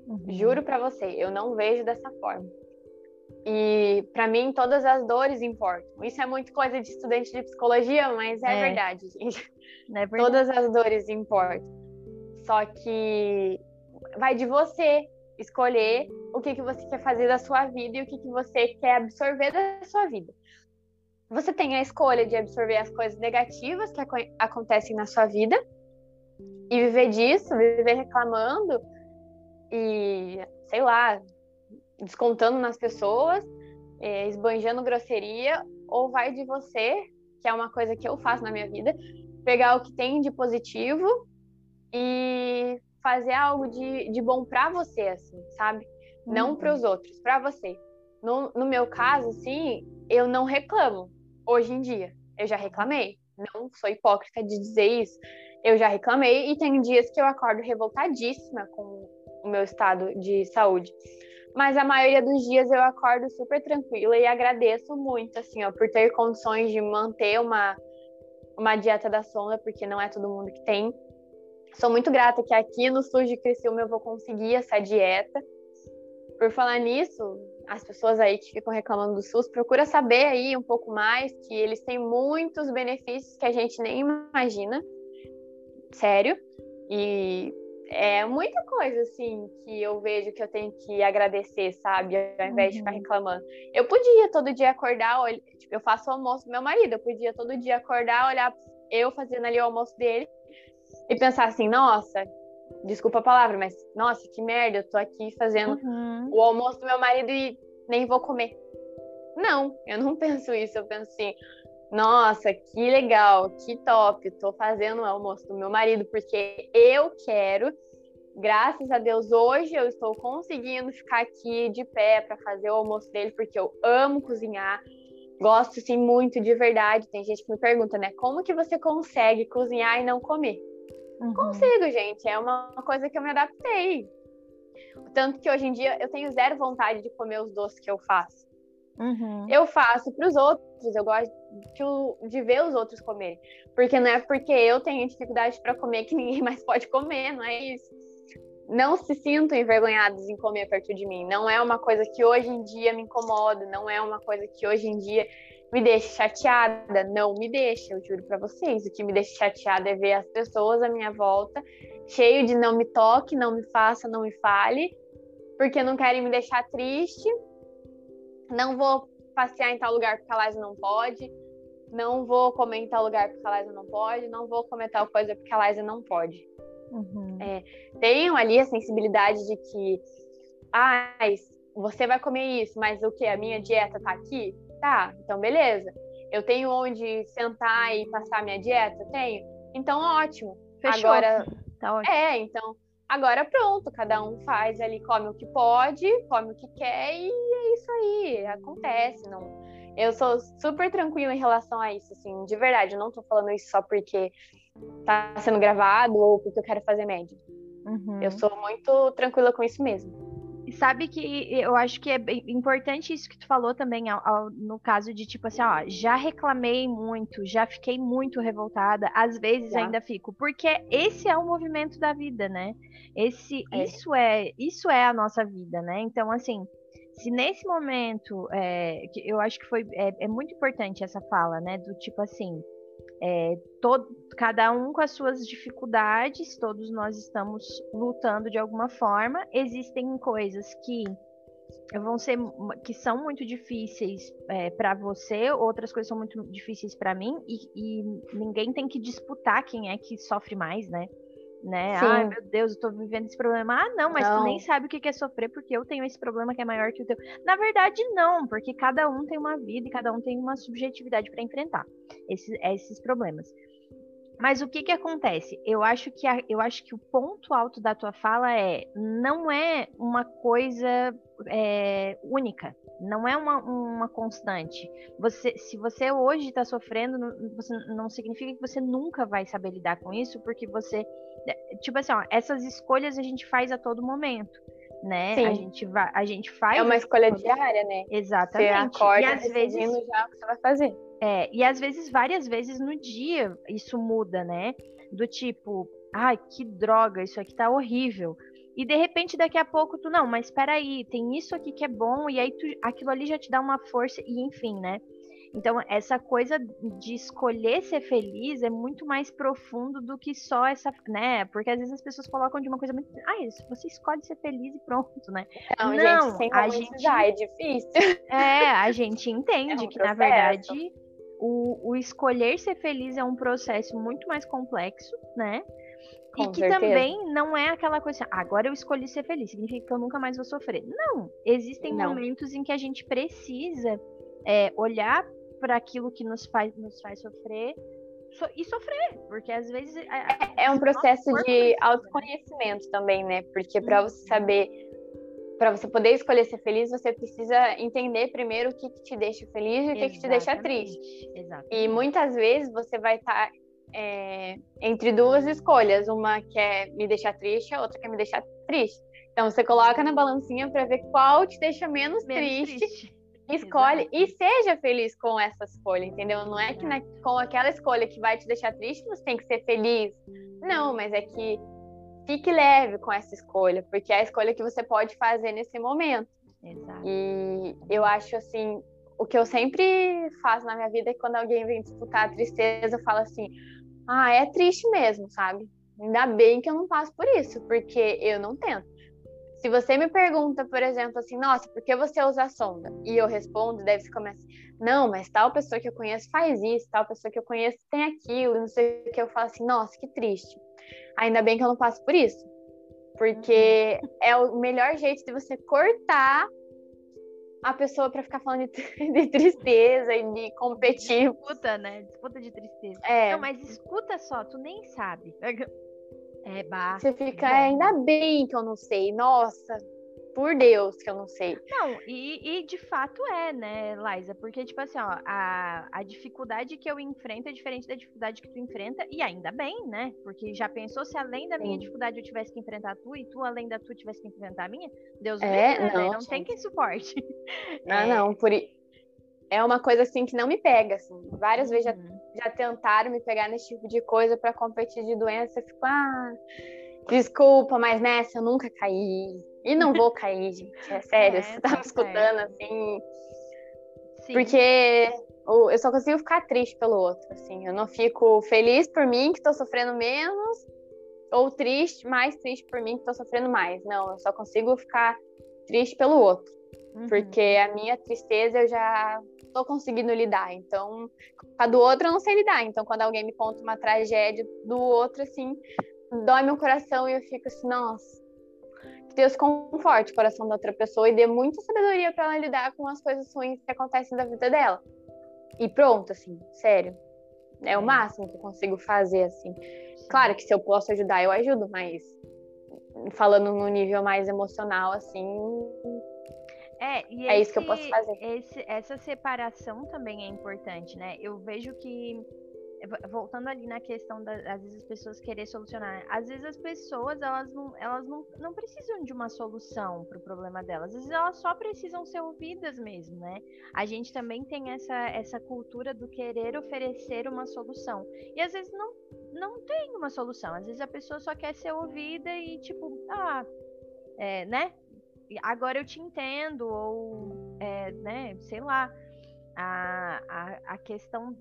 Uhum. Juro para você, eu não vejo dessa forma. E para mim todas as dores importam. Isso é muito coisa de estudante de psicologia, mas é, é. verdade, gente. É [LAUGHS] verdade. Todas as dores importam. Só que vai de você escolher o que, que você quer fazer da sua vida e o que, que você quer absorver da sua vida. Você tem a escolha de absorver as coisas negativas que ac acontecem na sua vida e viver disso, viver reclamando e, sei lá, descontando nas pessoas, é, esbanjando grosseria, ou vai de você, que é uma coisa que eu faço na minha vida, pegar o que tem de positivo e fazer algo de, de bom para você, assim, sabe? Não uhum. para os outros, para você. No, no meu caso, assim, eu não reclamo hoje em dia. Eu já reclamei. Não sou hipócrita de dizer isso. Eu já reclamei e tem dias que eu acordo revoltadíssima com o meu estado de saúde. Mas a maioria dos dias eu acordo super tranquila e agradeço muito, assim, ó, por ter condições de manter uma, uma dieta da sonda, porque não é todo mundo que tem. Sou muito grata que aqui no SUS de Criciúma eu vou conseguir essa dieta. Por falar nisso, as pessoas aí que ficam reclamando do SUS, procura saber aí um pouco mais que eles têm muitos benefícios que a gente nem imagina. Sério. E é muita coisa assim que eu vejo que eu tenho que agradecer, sabe? Ao invés uhum. de ficar uhum. reclamando. Eu podia todo dia acordar, olha, tipo, eu faço o almoço do meu marido, eu podia todo dia acordar, olhar eu fazendo ali o almoço dele e pensar assim, nossa, desculpa a palavra, mas nossa, que merda, eu tô aqui fazendo uhum. o almoço do meu marido e nem vou comer. Não, eu não [LAUGHS] penso isso, eu penso assim, nossa, que legal, que top, tô fazendo o almoço do meu marido porque eu quero. Graças a Deus, hoje eu estou conseguindo ficar aqui de pé para fazer o almoço dele porque eu amo cozinhar. gosto sim muito de verdade. Tem gente que me pergunta, né? Como que você consegue cozinhar e não comer? Uhum. Consigo, gente. É uma coisa que eu me adaptei. Tanto que hoje em dia eu tenho zero vontade de comer os doces que eu faço. Uhum. Eu faço para os outros, eu gosto de, de, ver os outros comerem. Porque não é porque eu tenho dificuldade para comer que [LAUGHS] ninguém mais pode comer, não é isso. Não se sintam envergonhados em comer perto de mim. Não é uma coisa que hoje em dia me incomoda, não é uma coisa que hoje em dia me deixa chateada. Não me deixa, eu juro para vocês. O que me deixa chateada é ver as pessoas à minha volta cheio de não me toque, não me faça, não me fale, porque não querem me deixar triste. Não vou passear em tal lugar porque a Liza não pode. Não vou comer em tal lugar porque a Liza não pode. Não vou comer tal coisa porque a Liza não pode. Uhum. É, tenham ali a sensibilidade de que, ah, você vai comer isso, mas o que? A minha dieta tá aqui? Tá, então beleza. Eu tenho onde sentar e passar minha dieta? Tenho. Então, ótimo. Fechou. Agora, Tá ótimo. É, então, agora pronto, cada um faz ali, come o que pode, come o que quer e é isso aí, acontece, não. Eu sou super tranquila em relação a isso, assim, de verdade, eu não tô falando isso só porque tá sendo gravado ou porque eu quero fazer média. Uhum. Eu sou muito tranquila com isso mesmo. E sabe que eu acho que é importante isso que tu falou também, ao, ao, no caso de tipo assim, ó, já reclamei muito, já fiquei muito revoltada, às vezes já. ainda fico, porque esse é o movimento da vida, né? Esse, é. isso é, isso é a nossa vida, né? Então, assim, se nesse momento, é, eu acho que foi, é, é muito importante essa fala, né? Do tipo assim, é, todo, cada um com as suas dificuldades, todos nós estamos lutando de alguma forma. Existem coisas que vão ser que são muito difíceis é, para você, outras coisas são muito difíceis para mim e, e, ninguém tem que disputar quem é que sofre mais, né? Né? Sim. Ai, meu Deus, eu tô vivendo esse problema. Ah, não, mas não. tu nem sabe o que é sofrer porque eu tenho esse problema que é maior que o teu. Na verdade, não, porque cada um tem uma vida e cada um tem uma subjetividade para enfrentar esses, esses problemas. Mas o que que acontece? Eu acho que a, eu acho que o ponto alto da tua fala é não é uma coisa é, única, não é uma, uma constante. Você, se você hoje está sofrendo, não, você, não significa que você nunca vai saber lidar com isso, porque você é, tipo assim, ó, essas escolhas a gente faz a todo momento, né? Sim. A gente vai, a gente faz. É uma escolha diária, né? Exatamente. Você acorda e às vezes já o que você vai fazer. É, e às vezes, várias vezes no dia, isso muda, né? Do tipo, ai, que droga, isso aqui tá horrível. E de repente, daqui a pouco, tu, não, mas peraí, tem isso aqui que é bom, e aí tu, aquilo ali já te dá uma força, e enfim, né? Então, essa coisa de escolher ser feliz é muito mais profundo do que só essa, né? Porque às vezes as pessoas colocam de uma coisa muito. Ah, isso, você escolhe ser feliz e pronto, né? Não, Não gente, sem a gente é difícil. É, a gente entende é um que, na verdade, o, o escolher ser feliz é um processo muito mais complexo, né? Com e que certeza. também não é aquela coisa assim, ah, agora eu escolhi ser feliz, significa que eu nunca mais vou sofrer. Não, existem não. momentos em que a gente precisa é, olhar para aquilo que nos faz, nos faz sofrer so, e sofrer, porque às vezes. É, é um processo de né? autoconhecimento também, né? Porque para você uhum. saber, para você poder escolher ser feliz, você precisa entender primeiro o que, que te deixa feliz e o que, que te deixa triste. Exatamente. E muitas vezes você vai estar. Tá, é, entre duas escolhas, uma que é me deixar triste, a outra que é me deixar triste. Então você coloca na balancinha para ver qual te deixa menos, menos triste, triste Escolhe e seja feliz com essa escolha, entendeu? Não é que na, com aquela escolha que vai te deixar triste você tem que ser feliz. Não, mas é que fique leve com essa escolha, porque é a escolha que você pode fazer nesse momento. Exato. E eu acho assim, o que eu sempre faço na minha vida é que quando alguém vem disputar a tristeza, eu falo assim: ah, é triste mesmo, sabe? Ainda bem que eu não passo por isso, porque eu não tento. Se você me pergunta, por exemplo, assim, nossa, por que você usa a sonda? E eu respondo, deve se começar, não, mas tal pessoa que eu conheço faz isso, tal pessoa que eu conheço tem aquilo, não sei o que. Eu falo assim, nossa, que triste. Ainda bem que eu não passo por isso. Porque é o melhor jeito de você cortar a pessoa para ficar falando de, [LAUGHS] de, tristeza e de competir. Disputa, né? Disputa de tristeza. É. Não, mas escuta só, tu nem sabe. [LAUGHS] É, bah. Você fica, é, ainda bem que eu não sei. Nossa, por Deus que eu não sei. Não, e, e de fato é, né, Liza? Porque, tipo assim, ó, a, a dificuldade que eu enfrento é diferente da dificuldade que tu enfrenta, e ainda bem, né? Porque já pensou se além da minha Sim. dificuldade eu tivesse que enfrentar tu, e tu, além da tu, tivesse que enfrentar a minha? Deus é, me não, não tem quem suporte. Não, [LAUGHS] é... não, por é uma coisa assim que não me pega, assim. Várias vezes já, uhum. já tentaram me pegar nesse tipo de coisa para competir de doença, eu fico, ah, desculpa, mas nessa eu nunca caí. E não vou [LAUGHS] cair, gente. É sério, é, você tá, me escutando assim. Sim. Porque eu só consigo ficar triste pelo outro, assim. Eu não fico feliz por mim, que tô sofrendo menos, ou triste, mais triste por mim, que tô sofrendo mais. Não, eu só consigo ficar triste pelo outro. Uhum. Porque a minha tristeza eu já tô conseguindo lidar. Então, a do outro eu não sei lidar. Então, quando alguém me conta uma tragédia do outro, assim, dói meu coração e eu fico assim, nossa, Deus conforte o coração da outra pessoa e dê muita sabedoria para ela lidar com as coisas ruins que acontecem na vida dela. E pronto, assim, sério. É o máximo que eu consigo fazer, assim. Claro que se eu posso ajudar, eu ajudo, mas falando no nível mais emocional, assim. É, e é esse, isso que eu posso fazer. Esse, essa separação também é importante, né? Eu vejo que voltando ali na questão das às vezes as pessoas querer solucionar, às vezes as pessoas elas não, elas não, não precisam de uma solução para o problema delas, às vezes elas só precisam ser ouvidas mesmo, né? A gente também tem essa, essa cultura do querer oferecer uma solução e às vezes não, não tem uma solução, às vezes a pessoa só quer ser ouvida e tipo, ah, é, né? Agora eu te entendo ou, é, né? Sei lá a, a, a questão,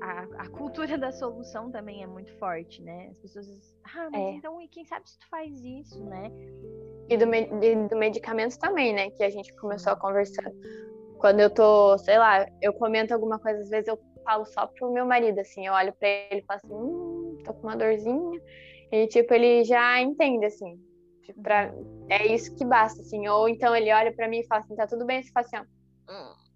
a, a cultura [LAUGHS] da solução também é muito forte, né? As pessoas dizem, ah, mas é. então, e quem sabe se tu faz isso, né? E do, do medicamento também, né? Que a gente começou a conversar. Quando eu tô, sei lá, eu comento alguma coisa, às vezes eu falo só pro meu marido, assim, eu olho pra ele e falo assim, hum, tô com uma dorzinha. E, tipo, ele já entende, assim. Tipo, pra, é isso que basta, assim. Ou então ele olha pra mim e fala assim, tá tudo bem? Você fala assim, ó. Hum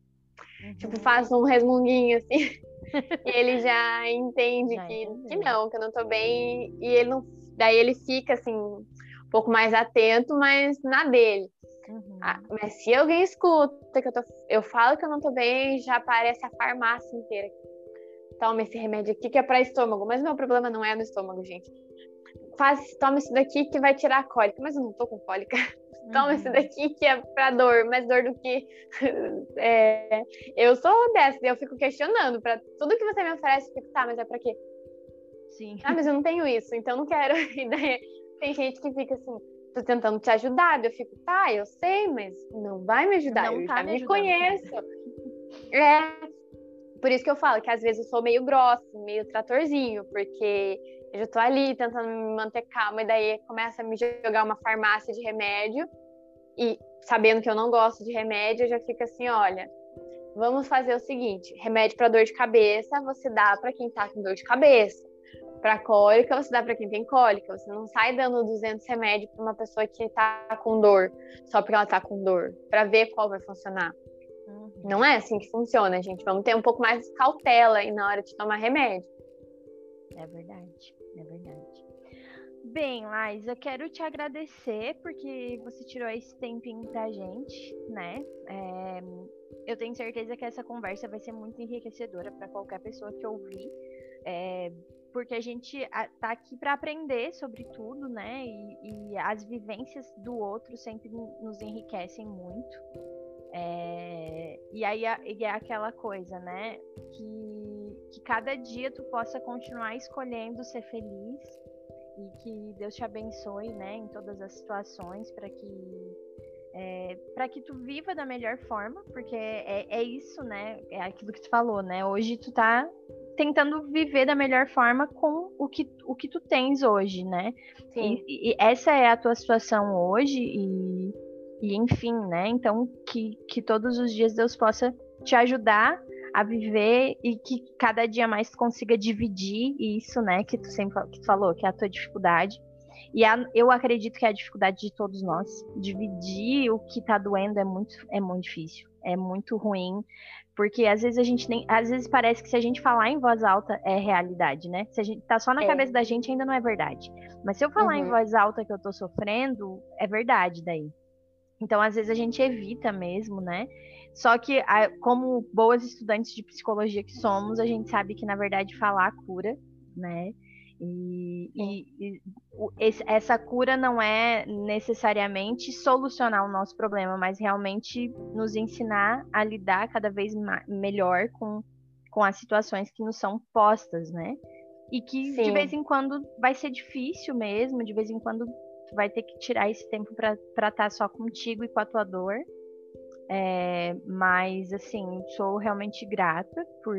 Tipo, faz um resmunguinho assim. [LAUGHS] e ele já entende já que, que não, que eu não tô bem. E ele não. Daí ele fica assim, um pouco mais atento, mas na dele. Uhum. Ah, mas se alguém escuta que eu tô. Eu falo que eu não tô bem, já aparece a farmácia inteira. Toma esse remédio aqui que é para estômago. Mas meu problema não é no estômago, gente. Faz, toma isso daqui que vai tirar a cólica. Mas eu não tô com cólica. [LAUGHS] toma uhum. esse daqui que é pra dor, mais dor do que. [LAUGHS] É... eu sou dessa, eu fico questionando. Pra tudo que você me oferece, eu fico, tá, mas é pra quê? Sim. Ah, mas eu não tenho isso, então não quero. [LAUGHS] E daí tem gente que fica assim, tô tentando te ajudar. Eu fico, tá, eu sei, mas não vai me ajudar. Não eu tá já me, me conheço. É. Por isso que eu falo que às vezes eu sou meio grossa, meio tratorzinho, porque eu já tô ali tentando me manter calma, e daí começa a me jogar uma farmácia de remédio, e sabendo que eu não gosto de remédio, eu já fico assim: olha, vamos fazer o seguinte: remédio para dor de cabeça você dá para quem tá com dor de cabeça. Para cólica, você dá para quem tem cólica. Você não sai dando 200 remédios para uma pessoa que tá com dor, só porque ela tá com dor, para ver qual vai funcionar. Uhum. Não é assim que funciona, gente. Vamos ter um pouco mais de cautela aí na hora de tomar remédio. É verdade. É verdade. Bem, Lais, eu quero te agradecer porque você tirou esse tempinho pra gente, né? É, eu tenho certeza que essa conversa vai ser muito enriquecedora para qualquer pessoa que ouvir, é, porque a gente tá aqui para aprender sobre tudo, né? E, e, as vivências do outro sempre nos enriquecem muito. É, e aí é aquela coisa, né? Que, que cada dia tu possa continuar escolhendo ser feliz e que Deus te abençoe, né? Em todas as situações para que é, para que tu viva da melhor forma, porque é, é isso, né? É aquilo que tu falou, né? Hoje tu tá tentando viver da melhor forma com o que, o que tu tens hoje, né? Sim. E, e essa é a tua situação hoje e e enfim, né? Então, que, que todos os dias Deus possa te ajudar a viver e que cada dia mais tu consiga dividir isso, né? Que tu sempre que tu falou, que é a tua dificuldade. E a, eu acredito que é a dificuldade de todos nós. Dividir o que tá doendo é muito, é muito difícil. É muito ruim. Porque às vezes a gente nem. Às vezes parece que se a gente falar em voz alta é realidade, né? Se a gente tá só na é. cabeça da gente, ainda não é verdade. Mas se eu falar uhum. em voz alta que eu tô sofrendo, é verdade daí. Então, às vezes, a gente evita mesmo, né? Só que, como boas estudantes de psicologia que somos, a gente sabe que, na verdade, falar cura, né? E, e, e essa cura não é necessariamente solucionar o nosso problema, mas realmente nos ensinar a lidar cada vez melhor com, com as situações que nos são postas, né? E que Sim. de vez em quando vai ser difícil mesmo, de vez em quando tu vai ter que tirar esse tempo para tá só contigo e com a tua dor. É, mas assim, sou realmente grata por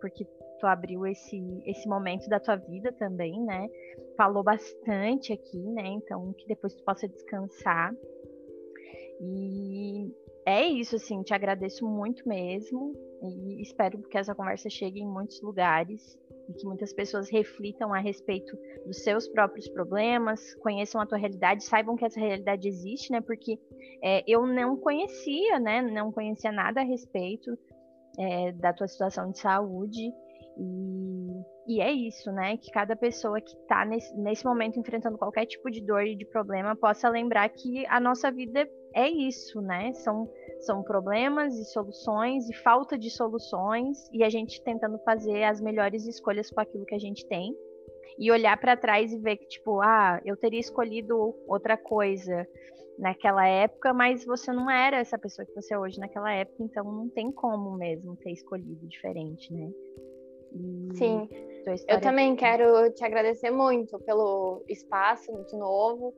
porque tu abriu esse, esse momento da tua vida também, né? Falou bastante aqui, né? Então, que depois tu possa descansar. E é isso, assim, te agradeço muito mesmo. E espero que essa conversa chegue em muitos lugares e que muitas pessoas reflitam a respeito dos seus próprios problemas, conheçam a tua realidade, saibam que essa realidade existe, né? Porque é, eu não conhecia, né? Não conhecia nada a respeito é, da tua situação de saúde e, e é isso, né? Que cada pessoa que está nesse, nesse momento enfrentando qualquer tipo de dor e de problema possa lembrar que a nossa vida é isso, né? São, são problemas e soluções e falta de soluções e a gente tentando fazer as melhores escolhas com aquilo que a gente tem. E olhar para trás e ver que, tipo, ah, eu teria escolhido outra coisa naquela época, mas você não era essa pessoa que você é hoje naquela época, então não tem como mesmo ter escolhido diferente, né? Sim, eu também quero te agradecer muito pelo espaço de novo,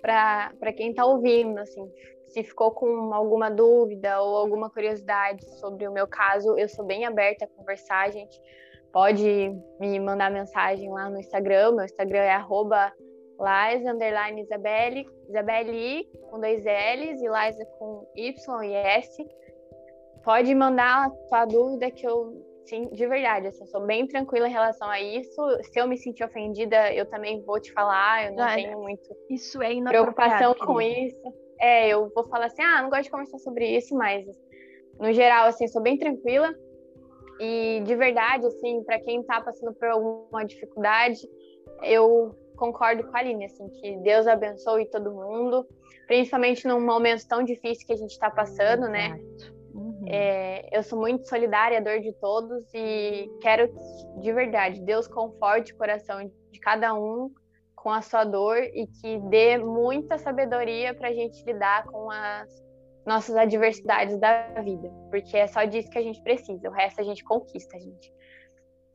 para quem está ouvindo, assim, se ficou com alguma dúvida ou alguma curiosidade sobre o meu caso, eu sou bem aberta a conversar, gente. Pode me mandar mensagem lá no Instagram, meu Instagram é arroba underline Isabelle, Isabelle com dois L's e Liza com Y e S. Pode mandar a tua dúvida que eu sim, de verdade, assim, eu sou bem tranquila em relação a isso. Se eu me sentir ofendida, eu também vou te falar, eu não ah, tenho muito isso é preocupação com isso. É, eu vou falar assim, ah, não gosto de conversar sobre isso, mas no geral, assim, sou bem tranquila. E de verdade, assim, para quem tá passando por alguma dificuldade, eu concordo com a Aline, assim, que Deus abençoe todo mundo, principalmente num momento tão difícil que a gente está passando, né? Exato. É, eu sou muito solidária à dor de todos e quero de verdade Deus conforte o coração de cada um com a sua dor e que dê muita sabedoria para a gente lidar com as nossas adversidades da vida, porque é só disso que a gente precisa. O resto a gente conquista, gente.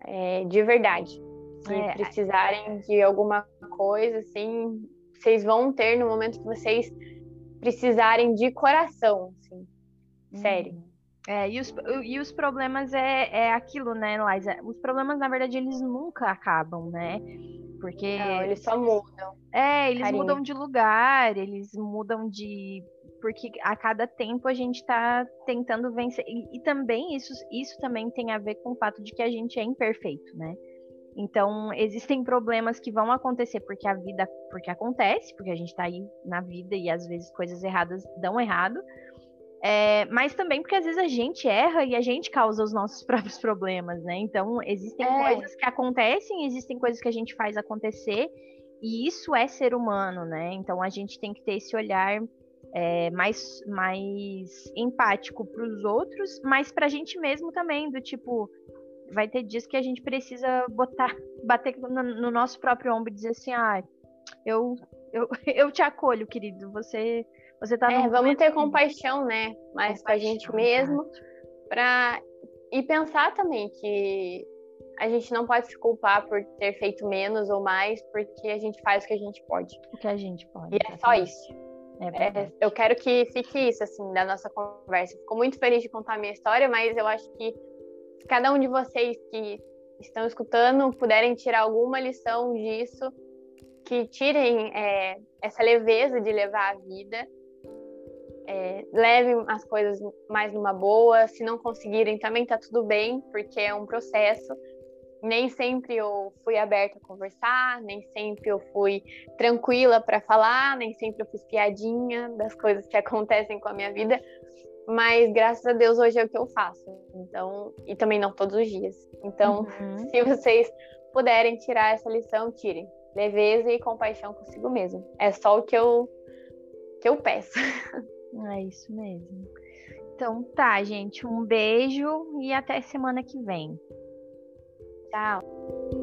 É, de verdade. Se é. precisarem de alguma coisa, assim, vocês vão ter no momento que vocês precisarem de coração, assim, Sério. Uhum. É, e, os, e os problemas é, é aquilo, né, Liza? Os problemas, na verdade, eles nunca acabam, né? Porque. Não, eles só mudam. É, eles Carinho. mudam de lugar, eles mudam de. Porque a cada tempo a gente está tentando vencer. E, e, também isso, isso também tem a ver com o fato de que a gente é imperfeito, né? Então, existem problemas que vão acontecer porque a vida, porque acontece, porque a gente está aí na vida e às vezes coisas erradas dão errado. É, mas também porque às vezes a gente erra e a gente causa os nossos [LAUGHS] próprios problemas, né? Então, existem é. coisas que acontecem, existem coisas que a gente faz acontecer, e isso é ser humano, né? Então, a gente tem que ter esse olhar é, mais, mais empático para os outros, mas para a gente mesmo também, do tipo, vai ter dias que a gente precisa botar, [LAUGHS] bater no, no nosso próprio ombro e dizer assim, ah, eu, eu, [LAUGHS] eu te acolho, querido, você você tá é, vamos ter compaixão, né? Mais com a gente mesmo, para e pensar também que a gente não pode se culpar por ter feito menos ou mais, porque a gente faz o que a gente pode. O que a gente pode. E é só isso. É é, eu quero que fique isso, assim, da nossa conversa. Fico muito feliz de contar a minha história, mas eu acho que se cada um de vocês que estão escutando puderem tirar alguma lição disso, que tirem é, essa leveza de levar a vida é, levem as coisas mais numa boa. Se não conseguirem, também tá tudo bem, porque é um processo. Nem sempre eu fui aberta a conversar, nem sempre eu fui tranquila para falar, nem sempre eu fiz piadinha das coisas que [LAUGHS] acontecem com a minha vida, mas graças a Deus hoje é o que eu faço. Então, e também não todos os dias. Então, uhum. [LAUGHS] se vocês puderem tirar essa lição, tirem. Leveza e compaixão consigo mesmo. É só o que eu que eu peço. [LAUGHS] É isso mesmo. Então tá, gente. Um beijo e até semana que vem. Tchau.